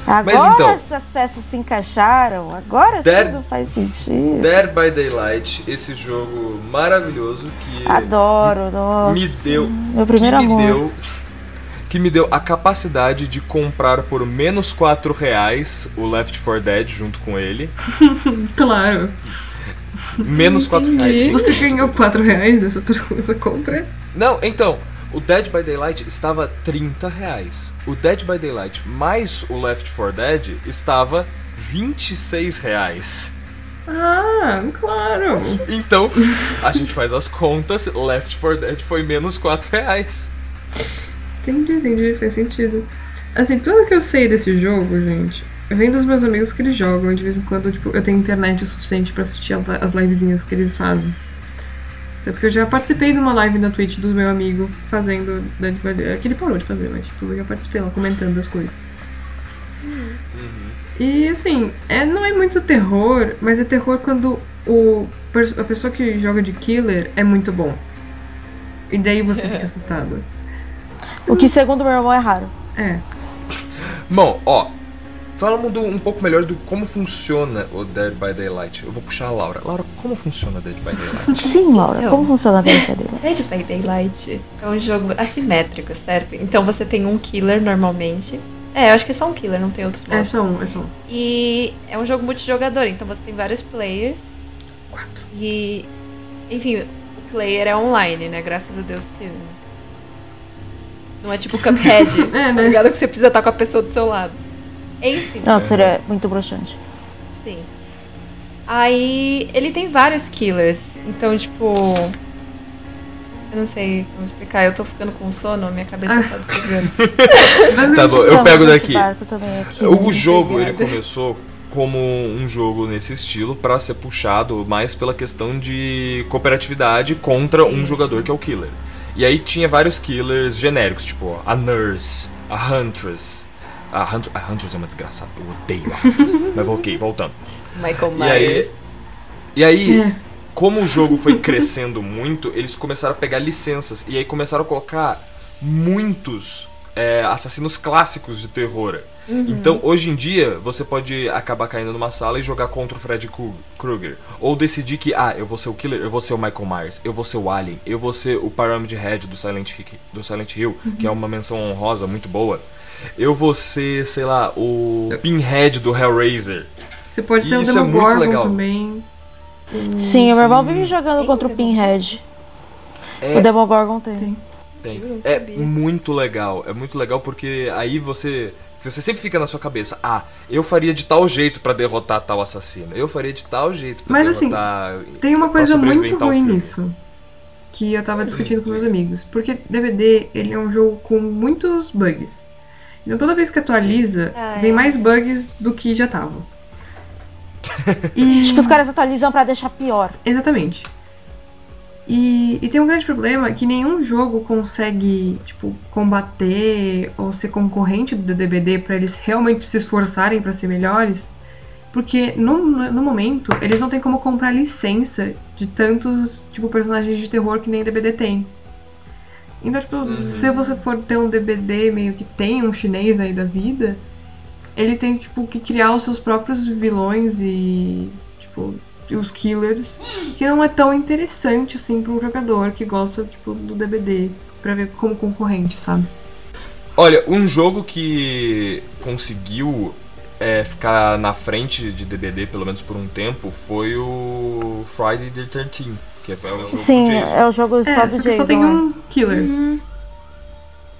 Agora então- essas peças se encaixaram, agora Der- tudo faz sentido. Dead by Daylight, esse jogo maravilhoso que Adoro, nossa. me deu, Meu primeiro que me amor. deu, que me deu a capacidade de comprar por menos 4 reais o Left 4 Dead junto com ele. [laughs] Claro. Menos 4 Entendi. reais. gente. Você ganhou 4 reais dessa, dessa compra? Não, então, o Dead by Daylight estava 30 reais. O Dead by Daylight mais o Left 4 Dead estava 26 reais. Ah, claro. Então, a gente faz as contas, Left 4 Dead foi menos 4 reais. Entendi, entendi, faz sentido. Assim, tudo que eu sei desse jogo, gente, vem dos meus amigos que eles jogam. De vez em quando, tipo, eu tenho internet o suficiente pra assistir as- as livezinhas que eles fazem. Tanto que eu já participei de uma live na Twitch do meu amigo fazendo Dead by Daylight. Que ele parou de fazer, mas tipo, eu já participei lá comentando as coisas. E assim, é, não é muito terror, mas é terror quando o, a pessoa que joga de killer é muito bom. E daí você fica [laughs] assustado. O que, segundo meu irmão, é raro. É. Bom, ó, falamos do- um pouco melhor do como funciona o Dead by Daylight. Eu vou puxar a Laura. Laura, como funciona Dead by Daylight? [laughs] Sim, Laura, Então. como funciona a brincadeira? Dead by Daylight é um jogo assimétrico, certo? Então você tem um killer normalmente. É, eu acho que é só um killer, não tem outros É só um, é só um. E é um jogo multijogador, então você tem vários players. Quatro. E, enfim, o player é online, né? Graças a Deus, porque não é tipo Cuphead, [laughs] É, tá né? ligado? Que você precisa estar com a pessoa do seu lado. Enfim. Não, seria muito broxante. Sim. Aí ele tem vários killers. Então, tipo. Eu não sei como explicar. Eu tô ficando com sono, minha cabeça Ah. tá desligando. [laughs] Tá bom, eu pego daqui. também aqui. O jogo ele começou como um jogo nesse estilo pra ser puxado mais pela questão de cooperatividade contra um jogador que é o killer. E aí tinha vários killers genéricos, tipo a Nurse, a Huntress. A, Hunt a Huntress é uma desgraçada, eu odeio a Huntress. [laughs] Mas ok, voltando. Michael E aí, Myers. e aí É. como o jogo foi crescendo muito, eles começaram a pegar licenças. E aí começaram a colocar muitos é, assassinos clássicos de terror. Então, hoje em dia, você pode acabar caindo numa sala e jogar contra o Freddy Kru- Krueger. Ou decidir que, ah, eu vou ser o Killer, eu vou ser o Michael Myers, eu vou ser o Alien, eu vou ser o Pyramid Head do Silent, do Silent Hill, que é uma menção honrosa muito boa. Eu vou ser, sei lá, o Pinhead do Hellraiser. Você pode ser o Isso é muito Demogorgon legal. também. Sim, o meu irmão Sim. vive jogando Tem contra o o Pinhead. É, O Demogorgon tem. Tem. Tem. É muito legal. É muito legal porque aí você. Você sempre fica na sua cabeça, ah, eu faria de tal jeito pra derrotar tal assassino. Eu faria de tal jeito pra Mas, assim, derrotar. Tem uma coisa muito ruim filme. nisso. Que eu tava discutindo com meus amigos. Porque DVD, ele é um jogo com muitos bugs. Então toda vez que atualiza, Ah, vem é. mais bugs do que já estavam. [laughs] E... Tipo, os caras atualizam pra deixar pior. Exatamente. E, e tem um grande problema que nenhum jogo consegue, tipo, combater ou ser concorrente do DBD pra eles realmente se esforçarem pra ser melhores. Porque no, no momento eles não têm como comprar licença de tantos, tipo, personagens de terror que nem o DBD tem. Então, tipo, se você for ter um DBD meio que tem um chinês aí da vida, ele tem, tipo, que criar os seus próprios vilões e, tipo, os killers, que não é tão interessante, assim, pra um jogador que gosta, tipo, do DBD, pra ver como concorrente, sabe? Olha, um jogo que conseguiu é, ficar na frente de DBD, pelo menos por um tempo, foi o Friday the 13 que é o jogo Sim, do Jason. é o jogo É, só só do que Jason. só tem né? um killer.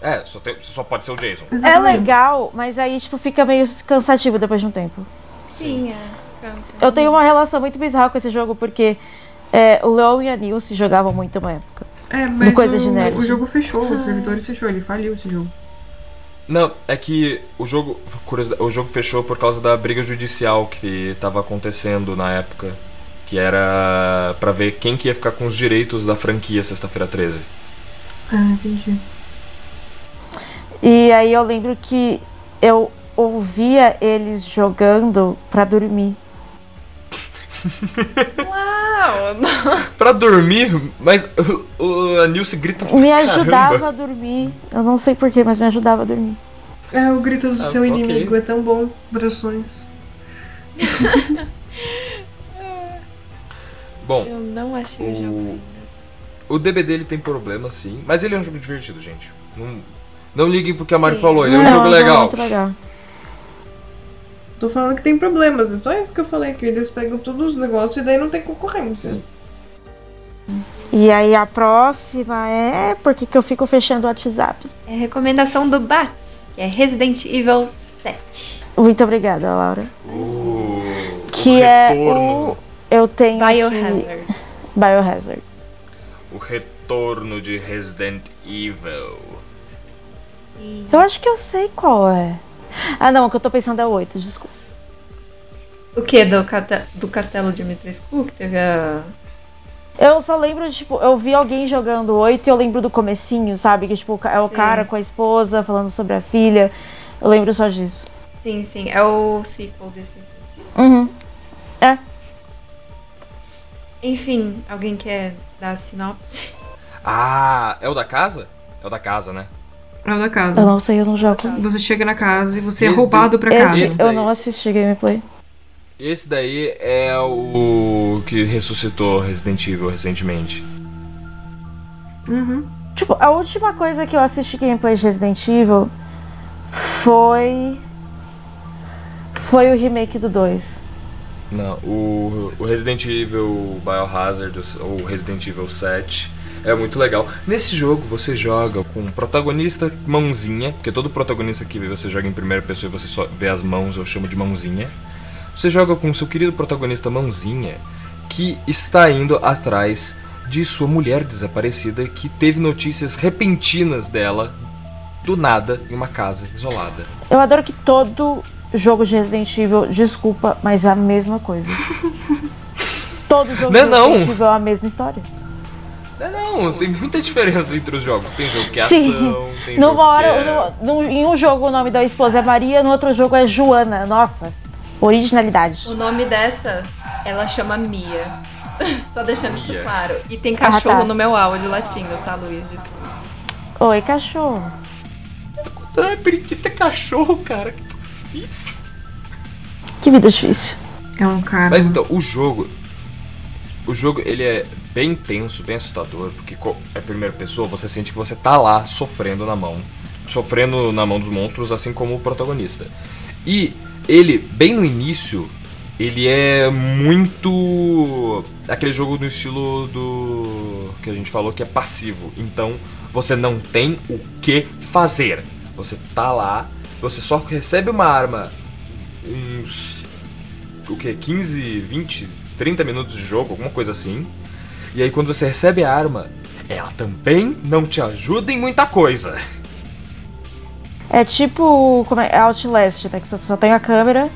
É, só, tem- só pode ser o Jason. É legal, mas aí, tipo, fica meio cansativo depois de um tempo. Sim, é. Cansa. Eu tenho uma relação muito bizarra com esse jogo, porque é, o Leon e a Nilce jogavam muito uma época. É, mas coisa o, o jogo fechou, os servidores fechou, ele faliu esse jogo. Não, é que o jogo, o jogo fechou por causa da briga judicial que tava acontecendo na época. Que era pra ver quem que ia ficar com os direitos da franquia Sexta-feira 13. Ah, entendi. E aí eu lembro que eu ouvia eles jogando pra dormir. [laughs] Uau! [laughs] Pra dormir, mas o, o a Nilce grita pra Me caramba. ajudava a dormir. Eu não sei porquê, mas me ajudava a dormir. É, o grito do Ah, seu ok. inimigo é tão bom para sonhos. [laughs] Bom, Eu não achei o O- jogo ainda. o DB dele tem problema sim, mas ele é um jogo divertido, gente. Não, não liguem porque a Mari Sim. falou, ele é um Não, jogo não, legal. Muito legal. Tô falando que tem problemas, é só isso que eu falei, que eles pegam todos os negócios e daí não tem concorrência. Sim. E aí a próxima é por que que eu fico fechando o WhatsApp. É a recomendação do Bats, que é Resident Evil 7. Muito obrigada, Laura. O, Que o é retorno, o. Eu tenho. que- Biohazard. Biohazard. o retorno de Resident Evil. Eu acho que eu sei qual é. Ah, não, o que eu tô pensando é o 8, desculpa. O que? Do, do Castelo de Dimitrescu, que teve a... Eu só lembro, de, tipo, eu vi alguém jogando o 8 e eu lembro do comecinho, sabe? Que, tipo, é o Sim. cara com a esposa falando sobre a filha. Eu lembro só disso. Sim, sim, é o sequel desse. Uhum. Enfim, alguém quer dar a sinopse? Ah, é o da casa? É o da casa, né? É o da casa. Eu não sei, eu não jogo. Você chega na casa e você é Esse roubado pra casa. Esse, eu não assisti gameplay. Esse daí é o que ressuscitou Resident Evil recentemente. Uhum. Tipo, a última coisa que eu assisti gameplay de Resident Evil foi. Foi o remake do 2. Não, o, o Resident Evil Biohazard, ou Resident Evil 7, é muito legal. Nesse jogo você joga com o protagonista mãozinha, porque todo protagonista que você joga em primeira pessoa e você só vê as mãos, eu chamo de mãozinha. Você joga com o seu querido protagonista mãozinha, que está indo atrás de sua mulher desaparecida, que teve notícias repentinas dela, do nada, em uma casa isolada. Eu adoro que todo jogo de Resident Evil, desculpa, mas é a mesma coisa. [laughs] todo jogo Não é de não. Resident Evil é a mesma história. Não, não, tem muita diferença entre os jogos. Tem jogo que é Sim. ação, tem jogo Numa que é... hora, no- no- em um jogo o nome da esposa é Maria, no outro jogo é Joana. Nossa, originalidade. O nome dessa, ela chama Mia. [laughs] Só deixando isso Mia. claro. E tem cachorro Ah, tá. no meu áudio latindo, tá, Luiz? Desculpa. Oi, cachorro. Ai, periquito é cachorro, cara. Que difícil. Que vida difícil. É um cara. Mas então, o jogo... O jogo, ele é bem tenso, bem assustador, porque é primeira pessoa, você sente que você tá lá sofrendo na mão. Sofrendo na mão dos monstros, assim como o protagonista. E ele, bem no início, ele é muito... Aquele jogo no estilo do... Que a gente falou que é passivo. Então, você não tem o que fazer. Você tá lá, você só recebe uma arma uns o que 15, 20, 30 minutos de jogo, alguma coisa assim. E aí quando você recebe a arma, ela também não te ajuda em muita coisa. É tipo como é, Outlast, né? Que você só tem a câmera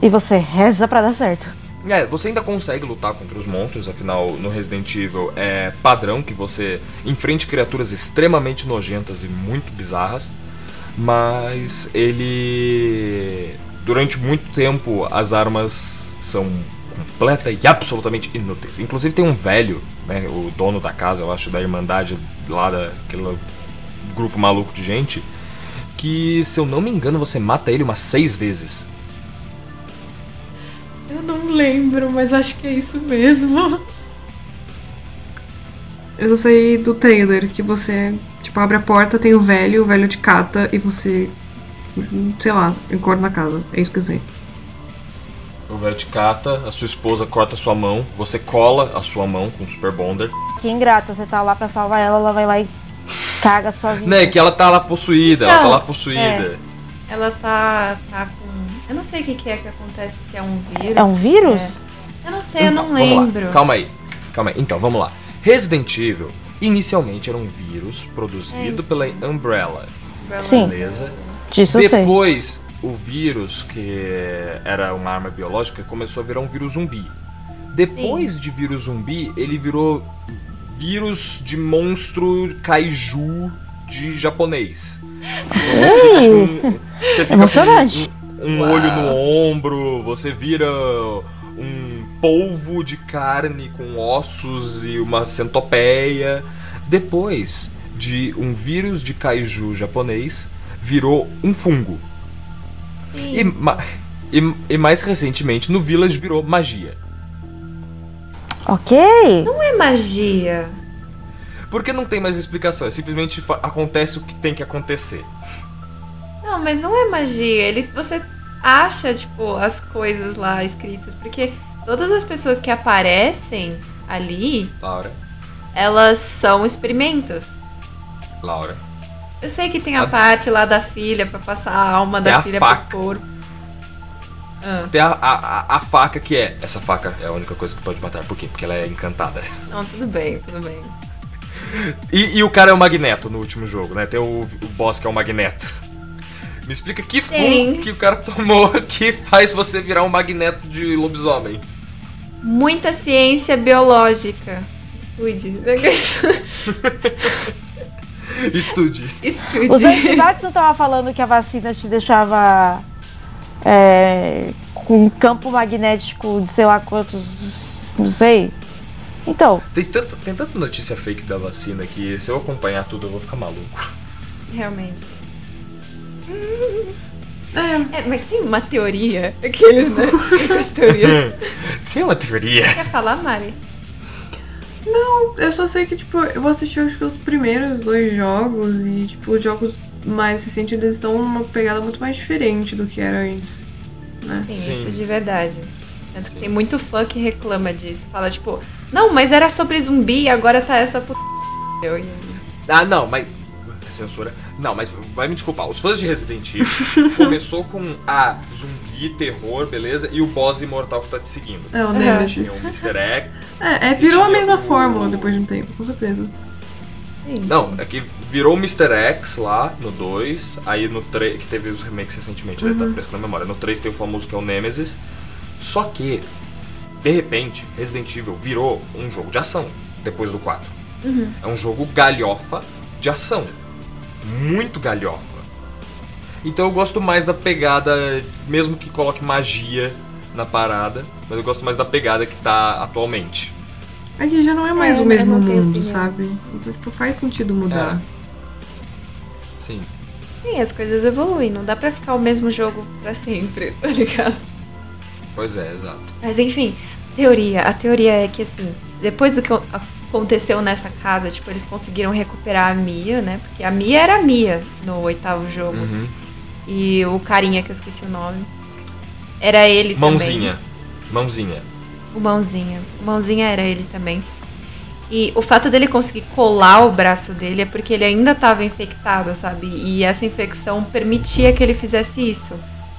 e você reza pra dar certo. É, você ainda consegue lutar contra os monstros, afinal no Resident Evil é padrão que você enfrente criaturas extremamente nojentas e muito bizarras, mas ele durante muito tempo as armas são completa e absolutamente inúteis. Inclusive tem um velho, né, o dono da casa, eu acho, da Irmandade lá daquele grupo maluco de gente, que se eu não me engano você mata ele umas seis vezes. Eu não lembro, mas acho que é isso mesmo. Eu só sei do trailer que você, tipo, abre a porta, tem o velho, o velho te cata e você, sei lá, encorda na casa. É isso que eu sei. O velho te cata, a sua esposa corta a sua mão, você cola a sua mão com o Super Bonder. Que ingrata, você tá lá pra salvar ela, ela vai lá e caga a sua vida. Né, que ela tá lá possuída, ela Não, tá lá possuída. Ela tá, tá com. Eu não sei o que, que é que acontece, se é um vírus. É um vírus? É. Eu não sei, eu Então, não vamos lá. lembro. Calma aí, calma aí. Então, vamos lá. Resident Evil, inicialmente era um vírus produzido pela Umbrella, Umbrella Sim. beleza? Disso eu sei. Depois, o vírus, que era uma arma biológica, começou a virar um vírus zumbi. Depois de vírus zumbi, ele virou vírus de monstro kaiju de japonês. Você fica com, você fica com um, um olho no ombro, você vira um polvo de carne com ossos e uma centopeia. Depois de um vírus de kaiju japonês, virou um fungo. E, Sim. ma- e- e mais recentemente, no Village virou magia. Ok. Não é magia. Porque não tem mais explicação, é simplesmente acontece o que tem que acontecer. Não, mas não é magia. Ele, você acha, tipo, as coisas lá escritas. Porque todas as pessoas que aparecem ali, Laura, elas são experimentos. Laura. Eu sei que tem a A- parte lá da filha pra passar a alma Tem da a filha faca. pro corpo. Ah, Tem a, a, a- faca que é. Essa faca é a única coisa que pode matar. Por quê? Porque ela é encantada. [laughs] não, tudo bem, tudo bem. E, e o cara é o Magneto no último jogo, né? Tem o, o boss que é o Magneto. Me explica que fungo que o cara tomou [laughs] que faz você virar um magneto de lobisomem. Muita ciência biológica. Estude. Estude. Os Estude. antivax não estavam falando que a vacina te deixava é, com um campo magnético de sei lá quantos. Não sei. Então, Tem, tanta, tem tanta notícia fake da vacina que se eu acompanhar tudo eu vou ficar maluco. Realmente. É, É, mas tem uma teoria. Aqueles, né? [laughs] As teorias. [laughs] Tem uma teoria. Quer falar, Mari? eu só sei que, tipo, eu vou assistir acho que os primeiros dois jogos e, tipo, os jogos mais recentes eles estão numa pegada muito mais diferente do que era antes. Né? Sim, Sim. isso de verdade. Tanto que Sim. Tem muito fã que reclama disso. Fala, tipo, não, mas era sobre zumbi e agora tá essa puta. Ah, não, mas. Censura. Não, mas vai me desculpar. Os fãs de Resident Evil [laughs] começou com a zumbi, terror, beleza? E o boss imortal que tá te seguindo. É, o Uhum. Nemesis. Tinha o Mr. Egg. [laughs] É, é, virou a mesma o- fórmula depois de um tempo, com certeza. Sim. Não, é que virou o Mr. X lá no 2, aí no 3, que teve os remakes recentemente, né? Tá fresco na memória. No 3 tem o famoso que é o Nemesis. Só que, de repente, Resident Evil virou um jogo de ação depois do 4. Uhum. É um jogo galhofa de ação. Muito galhofa. Então eu gosto mais da pegada, mesmo que coloque magia na parada, mas eu gosto mais da pegada que tá atualmente. Aqui já não é mais É, o mesmo mundo, sabe? Então, tipo, faz sentido mudar. Sim. Sim, as coisas evoluem. Não dá pra ficar o mesmo jogo pra sempre, [laughs] tá ligado? Pois é, exato. Mas enfim, teoria. A teoria é que assim, depois do que aconteceu nessa casa, tipo, eles conseguiram recuperar a Mia, né? Porque a Mia era a Mia no oitavo jogo. Uhum. E o carinha que eu esqueci o nome. Era ele Mãozinha. Mãozinha. também. O mãozinha. O mãozinha era ele também. E o fato dele conseguir colar o braço dele é porque ele ainda estava infectado, sabe? E essa infecção permitia que ele fizesse isso.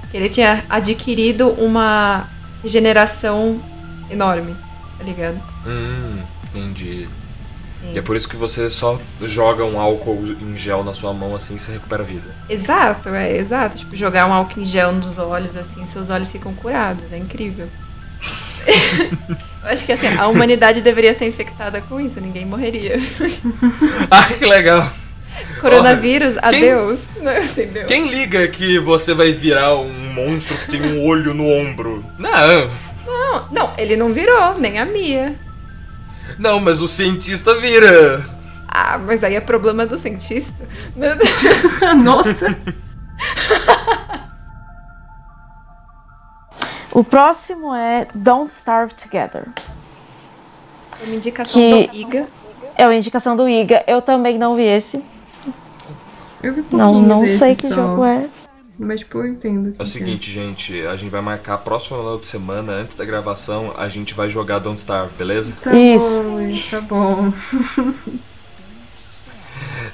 Que ele tinha adquirido uma regeneração enorme, tá ligado? Hum, entendi. E é por isso que você só joga um álcool em gel na sua mão assim e você recupera a vida. Exato, é, exato. Tipo, jogar um álcool em gel nos olhos, assim, seus olhos ficam curados. É incrível. [laughs] Eu acho que assim, a humanidade deveria ser infectada com isso, ninguém morreria. [laughs] ah, que legal! Coronavírus, adeus. [laughs] Não, entendeu? Quem liga que você vai virar um monstro que tem um olho no ombro? Não, Não, não, ele não virou, nem a Mia. Não, mas o cientista vira. Ah, mas aí é problema do cientista. [laughs] Nossa! o próximo é Don't Starve Together. É uma indicação Que- do Iga. É uma indicação do Iga. Eu também não vi esse. Eu vi Não, não sei que só, jogo é. Mas, tipo, eu entendo. É o seguinte, gente, a gente vai marcar a próxima final de semana, antes da gravação, a gente vai jogar Don't Starve, beleza? Tá Isso. bom, tá bom. [laughs]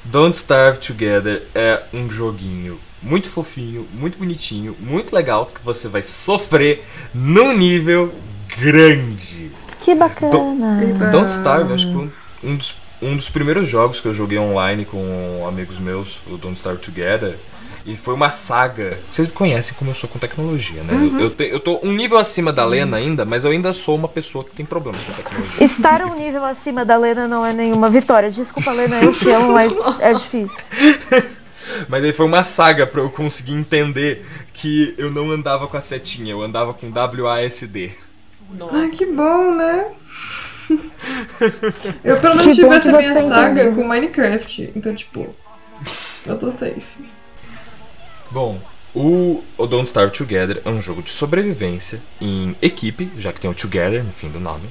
Don't Starve Together é um joguinho muito fofinho, muito bonitinho, muito legal, que você vai sofrer num nível grande. Que bacana. Eba. Don't Starve, acho que foi um, um dos um dos primeiros jogos que eu joguei online com amigos meus, o Don't Start Together. E foi uma saga. Vocês conhecem como eu sou com tecnologia, né? Eu, eu, te- eu tô um nível acima da Lena ainda, mas eu ainda sou uma pessoa que tem problemas com tecnologia. Estar um nível acima da Lena não é nenhuma vitória. Desculpa, Lena, eu te amo, mas é difícil. [laughs] Mas aí foi uma saga pra eu conseguir entender que eu não andava com a setinha, eu andava com WASD. Ah, que bom, né? [laughs] Eu pelo menos tive essa minha saga entendeu. com Minecraft. Então, tipo, eu tô safe. Bom, o, o Don't Starve Together é um jogo de sobrevivência em equipe, já que tem o Together no fim do nome,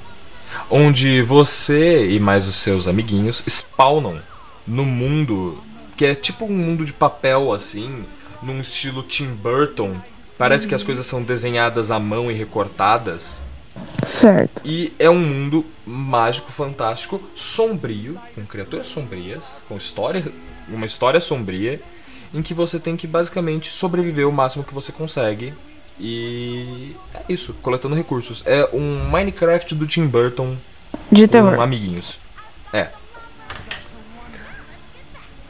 onde você e mais os seus amiguinhos spawnam no mundo que é tipo um mundo de papel assim, num estilo Tim Burton. Parece que as coisas são desenhadas à mão e recortadas. Certo. E é um mundo mágico, fantástico, sombrio, com criaturas sombrias, com história, uma história sombria, em que você tem que basicamente sobreviver o máximo que você consegue. E é isso, coletando recursos. É um Minecraft do Tim Burton De com terror. amiguinhos. É.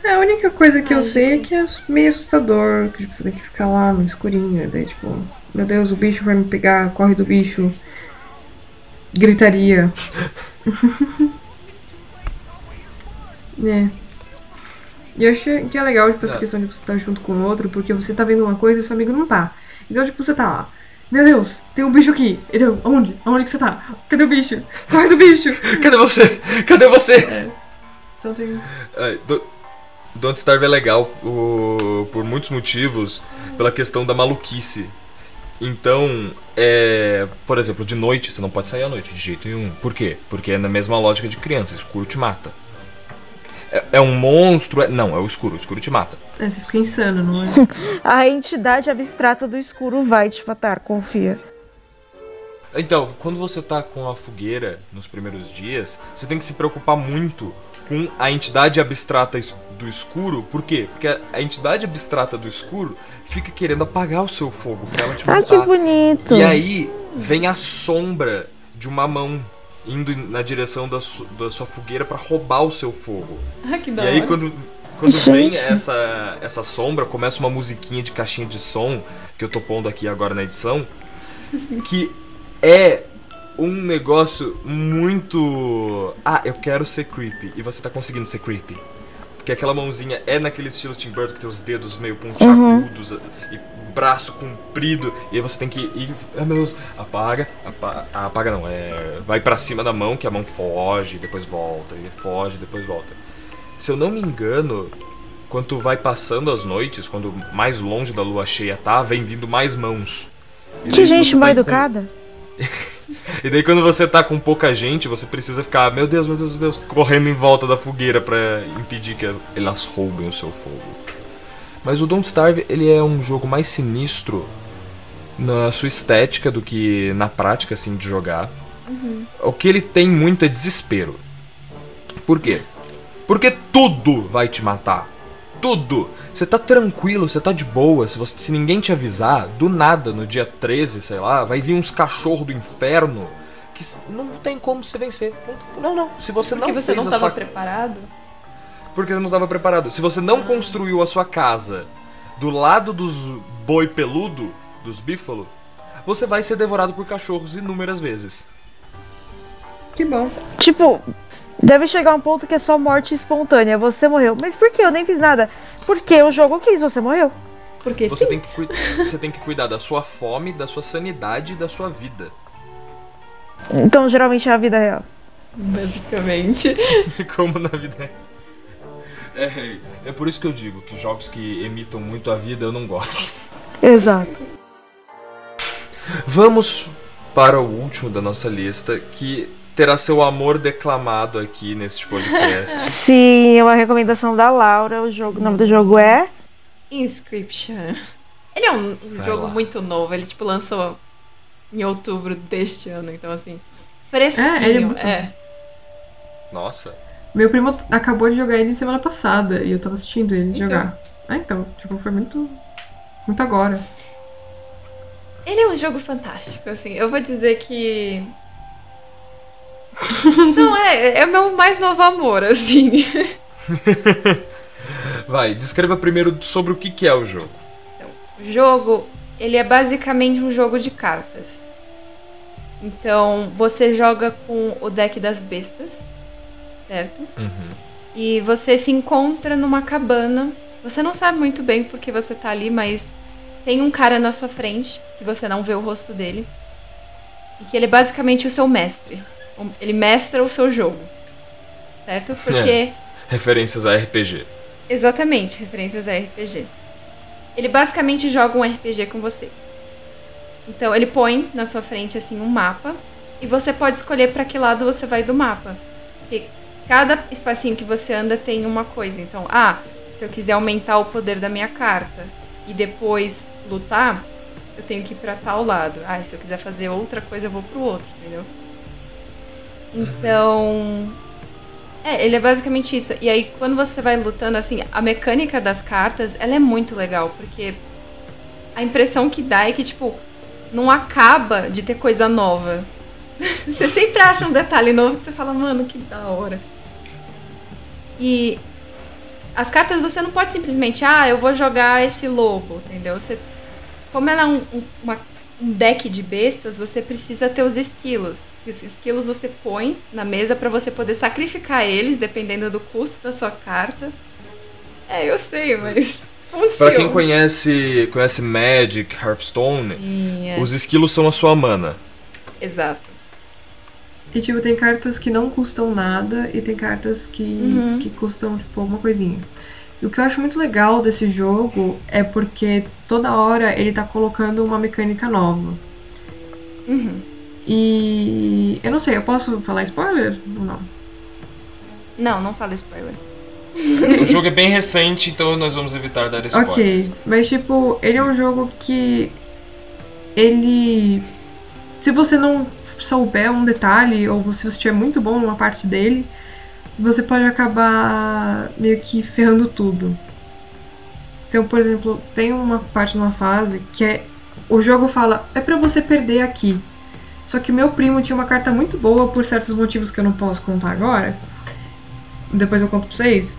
É, a única coisa que eu sei é que é meio assustador, que tipo, você tem que ficar lá no escurinho, e daí tipo, meu Deus, o bicho vai me pegar, corre do bicho. Gritaria. [laughs] é. E eu achei que é legal, tipo, essa É. questão de você estar junto com o outro, porque você tá vendo uma coisa e seu amigo não tá. Então, tipo, você tá lá. Meu Deus, tem um bicho aqui. Então, onde? Onde que você tá? Cadê o bicho? Corre do bicho! [laughs] Cadê você? Cadê você? Então tem. É, do- Don't Starve é legal o- por muitos motivos, pela questão da maluquice. Então, é, por exemplo, de noite você não pode sair à noite de jeito nenhum. Por quê? Porque é na mesma lógica de criança, escuro te mata. É, é um monstro, é- não, é o escuro, o escuro te mata. É, você fica insano, não é? [laughs] A entidade abstrata do escuro vai te matar, confia. Então, quando você tá com a fogueira nos primeiros dias, você tem que se preocupar muito com a entidade abstrata do escuro. Por quê? Porque a- entidade abstrata do escuro fica querendo apagar o seu fogo pra ela te Ai, que matar. bonito. E aí vem a sombra de uma mão indo na direção da, su- da sua fogueira pra roubar o seu fogo. [laughs] Ah, que da E aí quando, quando vem essa, essa sombra, começa uma musiquinha de caixinha de som, que eu tô pondo aqui agora na edição, [laughs] que é um negócio muito. Ah, eu quero ser creepy. E você tá conseguindo ser creepy. Porque aquela mãozinha é naquele estilo Tim Burton, que tem os dedos meio pontiagudos e braço comprido. E aí você tem que ir. Ah, meu Deus, apaga, apaga. Apaga não, é. Vai pra cima da mão, que a mão foge, depois volta, e foge, depois volta. Se eu não me engano, quando vai passando as noites, quando mais longe da lua cheia tá, vem vindo mais mãos. E Que gente você mal tá com- educada. [laughs] E daí quando você tá com pouca gente, você precisa ficar, meu Deus, meu Deus, meu Deus, correndo em volta da fogueira pra impedir que elas roubem o seu fogo. Mas o Don't Starve, ele é um jogo mais sinistro na sua estética do que na prática, assim, de jogar. O que ele tem muito é desespero. Por quê? Porque tudo vai te matar. Tudo. Você tá tranquilo, você tá de boa. Se, você- se ninguém te avisar, do nada, no dia 13, sei lá, vai vir uns cachorros do inferno que não tem como você vencer. Não, não. Se você Porque não você fez não a tava sua preparado? Porque você não estava preparado. Se você não construiu a sua casa do lado dos boi peludo, dos bífalo, você vai ser devorado por cachorros inúmeras vezes. Que bom. Tipo, deve chegar um ponto que é só morte espontânea. Você morreu. Mas por que? Eu nem fiz nada. Porque o jogo quis, você morreu. Porque Você sim. tem, que você tem que cuidar da sua fome, da sua sanidade e da sua vida. Então, geralmente é a vida real. Basicamente. [laughs] Como na vida é. É por isso que eu digo que jogos que imitam muito a vida eu não gosto. Exato. Vamos para o último da nossa lista, que terá seu amor declamado aqui neste podcast. [laughs] Sim, é uma recomendação da Laura. O, jogo, o nome do jogo é. Inscription. Ele é um, um jogo lá. muito novo. Ele, tipo, lançou em outubro deste ano. Então, assim, fresquinho. É, ele é muito é. Nossa. Meu primo acabou de jogar ele semana passada e eu tava assistindo ele Então. jogar. Ah, então, tipo, foi muito. Muito agora. Ele é um jogo fantástico, assim. Eu vou dizer que. [laughs] Não, é, é meu mais novo amor, assim. [laughs] Vai, descreva primeiro sobre o que, que é o jogo. Então, o jogo, ele é basicamente um jogo de cartas. Então, você joga com o deck das bestas, certo? Uhum. E você se encontra numa cabana. Você não sabe muito bem porque você tá ali, mas tem um cara na sua frente, que você não vê o rosto dele. E que ele é basicamente o seu mestre. Ele mestra o seu jogo. Certo? Porque. Referências a RPG. Exatamente, referências a RPG. Ele basicamente joga um RPG com você. Então ele põe na sua frente assim um mapa e você pode escolher para que lado você vai do mapa. Porque cada espacinho que você anda tem uma coisa. Então, ah, se eu quiser aumentar o poder da minha carta e depois lutar, eu tenho que ir para tal lado. Ah, se eu quiser fazer outra coisa, eu vou pro outro, entendeu? Então, é, ele é basicamente isso. E aí, quando você vai lutando, assim, a mecânica das cartas, ela é muito legal, porque a impressão que dá é que, tipo, não acaba de ter coisa nova. [laughs] você sempre acha um detalhe novo que você fala, mano, que da hora. E as cartas você não pode simplesmente, ah, eu vou jogar esse lobo, entendeu? Você, como ela é um, um, uma, um deck de bestas, você precisa ter os esquilos. E os esquilos você põe na mesa para você poder sacrificar eles, dependendo do custo da sua carta. É, eu sei, mas. [laughs] Pra quem conhece, conhece Magic, Hearthstone, Sim, é. os esquilos são a sua mana. Exato. E tipo, tem cartas que não custam nada e tem cartas que, Uhum. que custam, tipo, alguma coisinha. E o que eu acho muito legal desse jogo é porque toda hora ele tá colocando uma mecânica nova. Uhum. E eu não sei, eu posso falar spoiler ou não? Não, não fala spoiler. [laughs] o jogo é bem recente, então nós vamos evitar dar spoilers. Ok, mas tipo, ele é um jogo que ele se você não souber um detalhe ou se você estiver muito bom numa parte dele, você pode acabar meio que ferrando tudo. Então, por exemplo, tem uma parte numa fase que é o jogo fala é pra você perder aqui. Só que meu primo tinha uma carta muito boa por certos motivos que eu não posso contar agora. Depois eu conto pra vocês.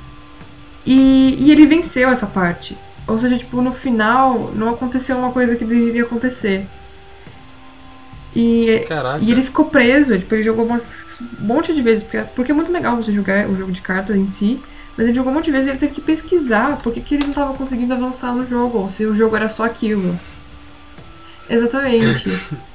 E, e ele venceu essa parte. Ou seja, tipo, no final não aconteceu uma coisa que deveria acontecer. E, Caraca. e ele ficou preso, tipo, ele jogou um monte de vezes, porque, porque é muito legal você jogar o jogo de cartas em si, mas ele jogou um monte de vezes e ele teve que pesquisar por que, ele não estava conseguindo avançar no jogo, ou se o jogo era só aquilo. Exatamente.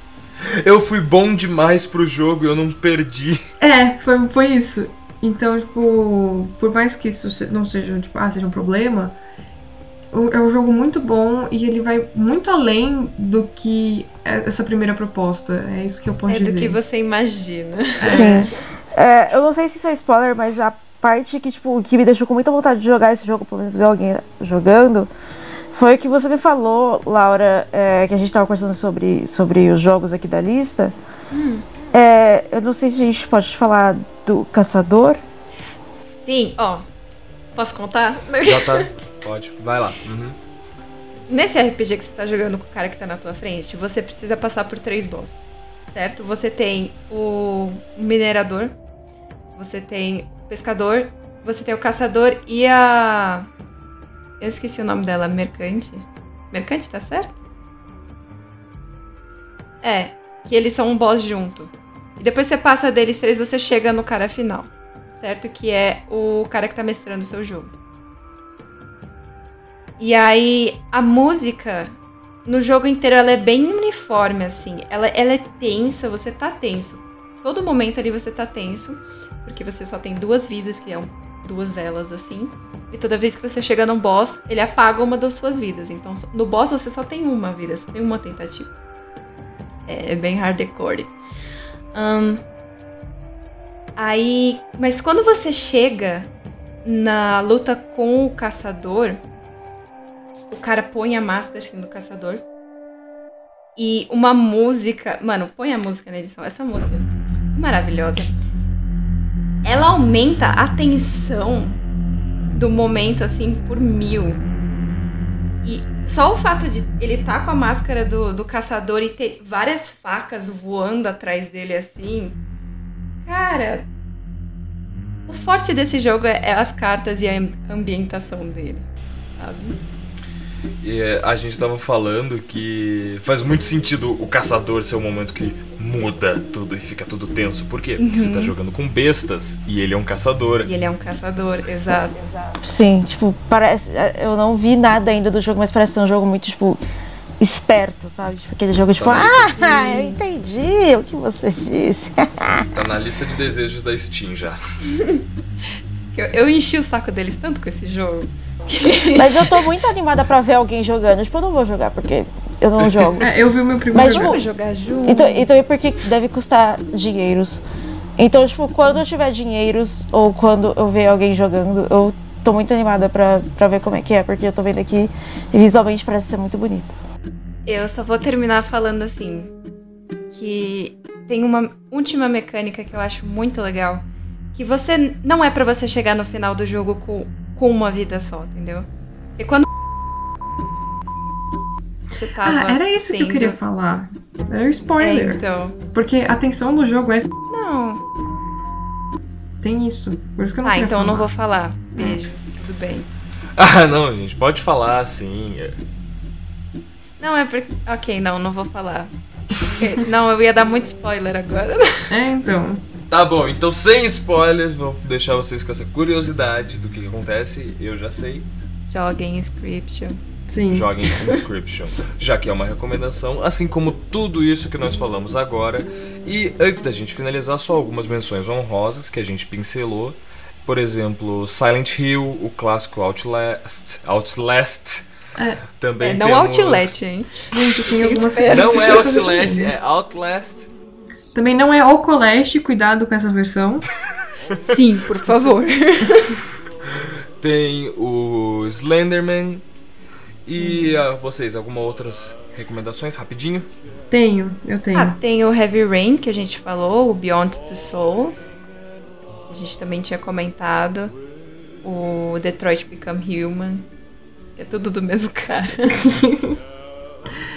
[laughs] Eu fui bom demais pro jogo e eu não perdi. [laughs] É, foi, foi isso. Então, tipo, por mais que isso não seja, tipo, ah, seja um problema, é um jogo muito bom e ele vai muito além do que é- essa primeira proposta. É isso que eu posso É dizer. do que você imagina. Sim. É, eu não sei se isso é spoiler, mas a parte que, tipo, que me deixou com muita vontade de jogar esse jogo, pelo menos ver alguém jogando, foi o que você me falou, Laura, é, que a gente tava conversando sobre, sobre os jogos aqui da lista. É, eu não sei se a gente pode falar do Caçador. Sim, ó. Posso contar? Já tá. [laughs] Pode, vai lá. Uhum. Nesse RPG que você tá jogando com o cara que tá na tua frente, você precisa passar por três boss. Certo? Você tem o minerador, você tem o pescador, você tem o caçador e a. Eu esqueci o nome dela, mercante. Mercante, tá certo? É, que eles são um boss junto. E depois você passa deles três, você chega no cara final. Certo? Que é o cara que tá mestrando o seu jogo. E aí, a música no jogo inteiro ela é bem uniforme, assim. Ela, ela é tensa, você tá tenso. Todo momento ali você tá tenso, porque você só tem duas vidas, que é um- duas velas, assim. E toda vez que você chega num boss, ele apaga uma das suas vidas. Então, só- no boss você só tem uma vida, você tem uma tentativa. É, é bem hardcore. Ahn, aí, mas quando você chega na luta com o caçador, o cara põe a máscara assim, do caçador. E uma música. Mano, põe a música na edição. Essa música é maravilhosa. Ela aumenta a tensão do momento, assim, por mil. E só o fato de ele tá com a máscara do, do caçador e ter várias facas voando atrás dele assim. Cara, o forte desse jogo é, é as cartas e a ambientação dele, sabe? E é, a gente tava falando que faz muito sentido o caçador ser o momento que muda tudo e fica tudo tenso. Por quê? Porque você tá jogando com bestas e ele é um caçador. E ele é um caçador, exato. Sim, tipo, parece. Eu não vi nada ainda do jogo, mas parece ser um jogo muito, tipo, esperto, sabe? Tipo, aquele jogo tipo, Tá lista. ah, [laughs] eu entendi o que você disse. [laughs] Tá na lista de desejos da Steam já. [laughs] Eu, eu enchi o saco deles tanto com esse jogo. [laughs] mas eu tô muito animada pra ver alguém jogando. Tipo, eu não vou jogar porque eu não jogo. [laughs] É, eu vi o meu primeiro Mas, jogo. Vamos jogar junto. Então, então é porque deve custar dinheiros. Então, tipo, quando eu tiver dinheiros ou quando eu ver alguém jogando, eu tô muito animada pra, pra ver como é que é, porque eu tô vendo aqui e visualmente parece ser muito bonito. Eu só vou terminar falando assim que tem uma última mecânica que eu acho muito legal, que você não é pra você chegar no final do jogo com, com uma vida só, entendeu? Porque quando você tava Ah, era isso que eu sendo- queria falar. Era o É, spoiler. então. Porque a tensão do jogo é. Não. Tem isso. Por isso que eu não Ah, então eu não falar. vou falar. Beijo, tudo bem. [laughs] Ah, não, gente, pode falar sim. É, Não, é porque. Ok, não, não vou falar. [laughs] Não, eu ia dar muito spoiler agora. É, então. Tá bom, então sem spoilers, vou deixar vocês com essa curiosidade do que acontece. Eu já sei. Joguem Inscription. Sim. Joguem Inscription, já que é uma recomendação, assim como tudo isso que nós falamos agora. E antes da gente finalizar, só algumas menções honrosas que a gente pincelou. Por exemplo, Silent Hill, o clássico Outlast. Outlast. É. Também É, não temos... Outlet, hein? Gente, tem algumas. Não é Outlet, é Outlast. Também não é Ocoleste, cuidado com essa versão. [laughs] Sim, por favor. Tem o Slenderman. E ah, vocês, alguma outras recomendações, rapidinho? Tenho, eu tenho. Ah, tem o Heavy Rain que a gente falou, o Beyond Two Souls. A gente também tinha comentado. O Detroit Become Human. que É tudo do mesmo cara. [laughs]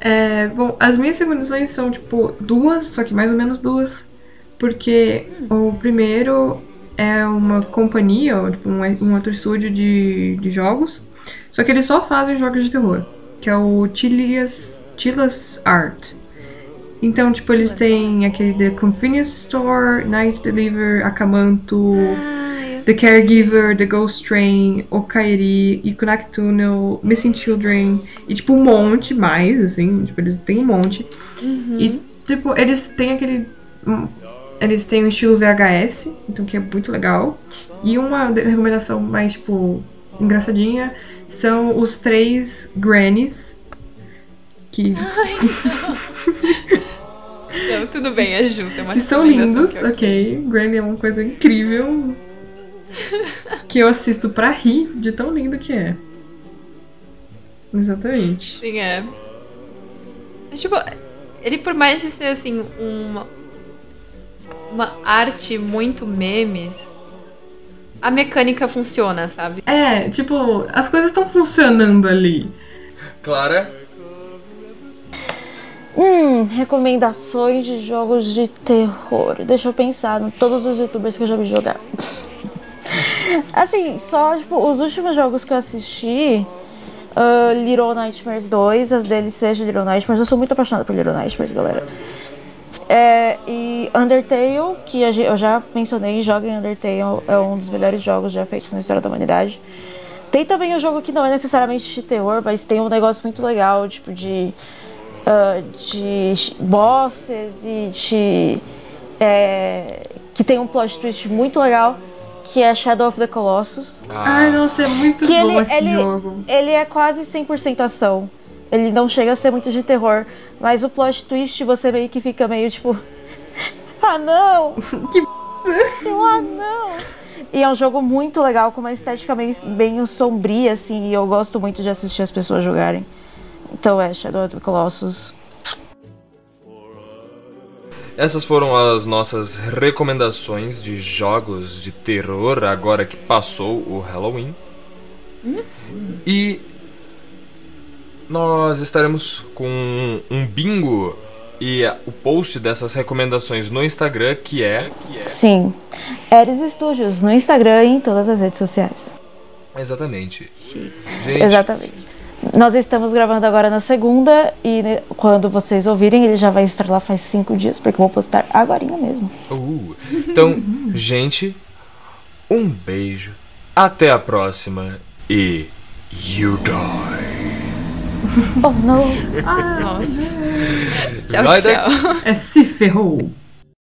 É, bom, as minhas recomendações são, tipo, duas, só que mais ou menos duas. Porque o primeiro é uma companhia, ou, tipo, um, um outro estúdio de, de jogos. Só que eles só fazem jogos de terror. Que é o Chilas, Chilas Art. Então, tipo, eles têm aquele The Convenience Store, Night Deliver, Akamanto, The Caregiver, The Ghost Train, Okairi, Ikunak Tunnel, Missing Children, e tipo um monte mais, assim, tipo, eles têm um monte. E tipo, eles têm aquele. Eles têm o estilo VHS, então que é muito legal. E uma recomendação mais, tipo, engraçadinha são os três Grannies. Que, [laughs] Não, tudo bem, é justo. É uma que são lindos, ok. Granny é uma coisa incrível. [laughs] que eu assisto pra rir de tão lindo que é. Exatamente. Sim, é. Mas, tipo, ele por mais de ser, assim, uma, uma arte muito memes, a mecânica funciona, sabe? É, tipo, as coisas estão funcionando ali. Clara? Hum, recomendações de jogos de terror. Deixa eu pensar em todos os youtubers que eu já vi jogar. Assim, só tipo, os últimos jogos que eu assisti. ah, Little Nightmares 2, as DLCs de Little Nightmares. Eu sou muito apaixonada por Little Nightmares, galera. É, e Undertale, que eu já mencionei, joguem Undertale, é um dos melhores jogos já feitos na história da humanidade. Tem também um jogo que não é necessariamente de terror, mas tem um negócio muito legal, tipo de ah, de bosses e de. é, que tem um plot twist muito legal, que é Shadow of the Colossus. Ai, nossa, é muito Que bom ele- esse ele- jogo. Ele é quase 100% ação. Ele não chega a ser muito de terror, mas o plot twist você meio que fica meio tipo. [laughs] Ah não! [laughs] Que Eu, ah não! E é um jogo muito legal, com uma estética meio, bem sombria, assim, e eu gosto muito de assistir as pessoas jogarem. Então é Shadow of the Colossus. Essas foram as nossas recomendações de jogos de terror agora que passou o Halloween. E nós estaremos com um bingo e o post dessas recomendações no Instagram, que é. Sim. Eres Studios no Instagram e em todas as redes sociais. Exatamente. Chique. Gente, Exatamente. Nós estamos gravando agora na segunda e né, quando vocês ouvirem ele já vai estar lá faz cinco dias, porque eu vou postar agora mesmo. Uh, então, [laughs] gente, um beijo. Até a próxima. E. You die. Oh não. Ah, Nossa. tchau, Vai tchau. é se ferrou.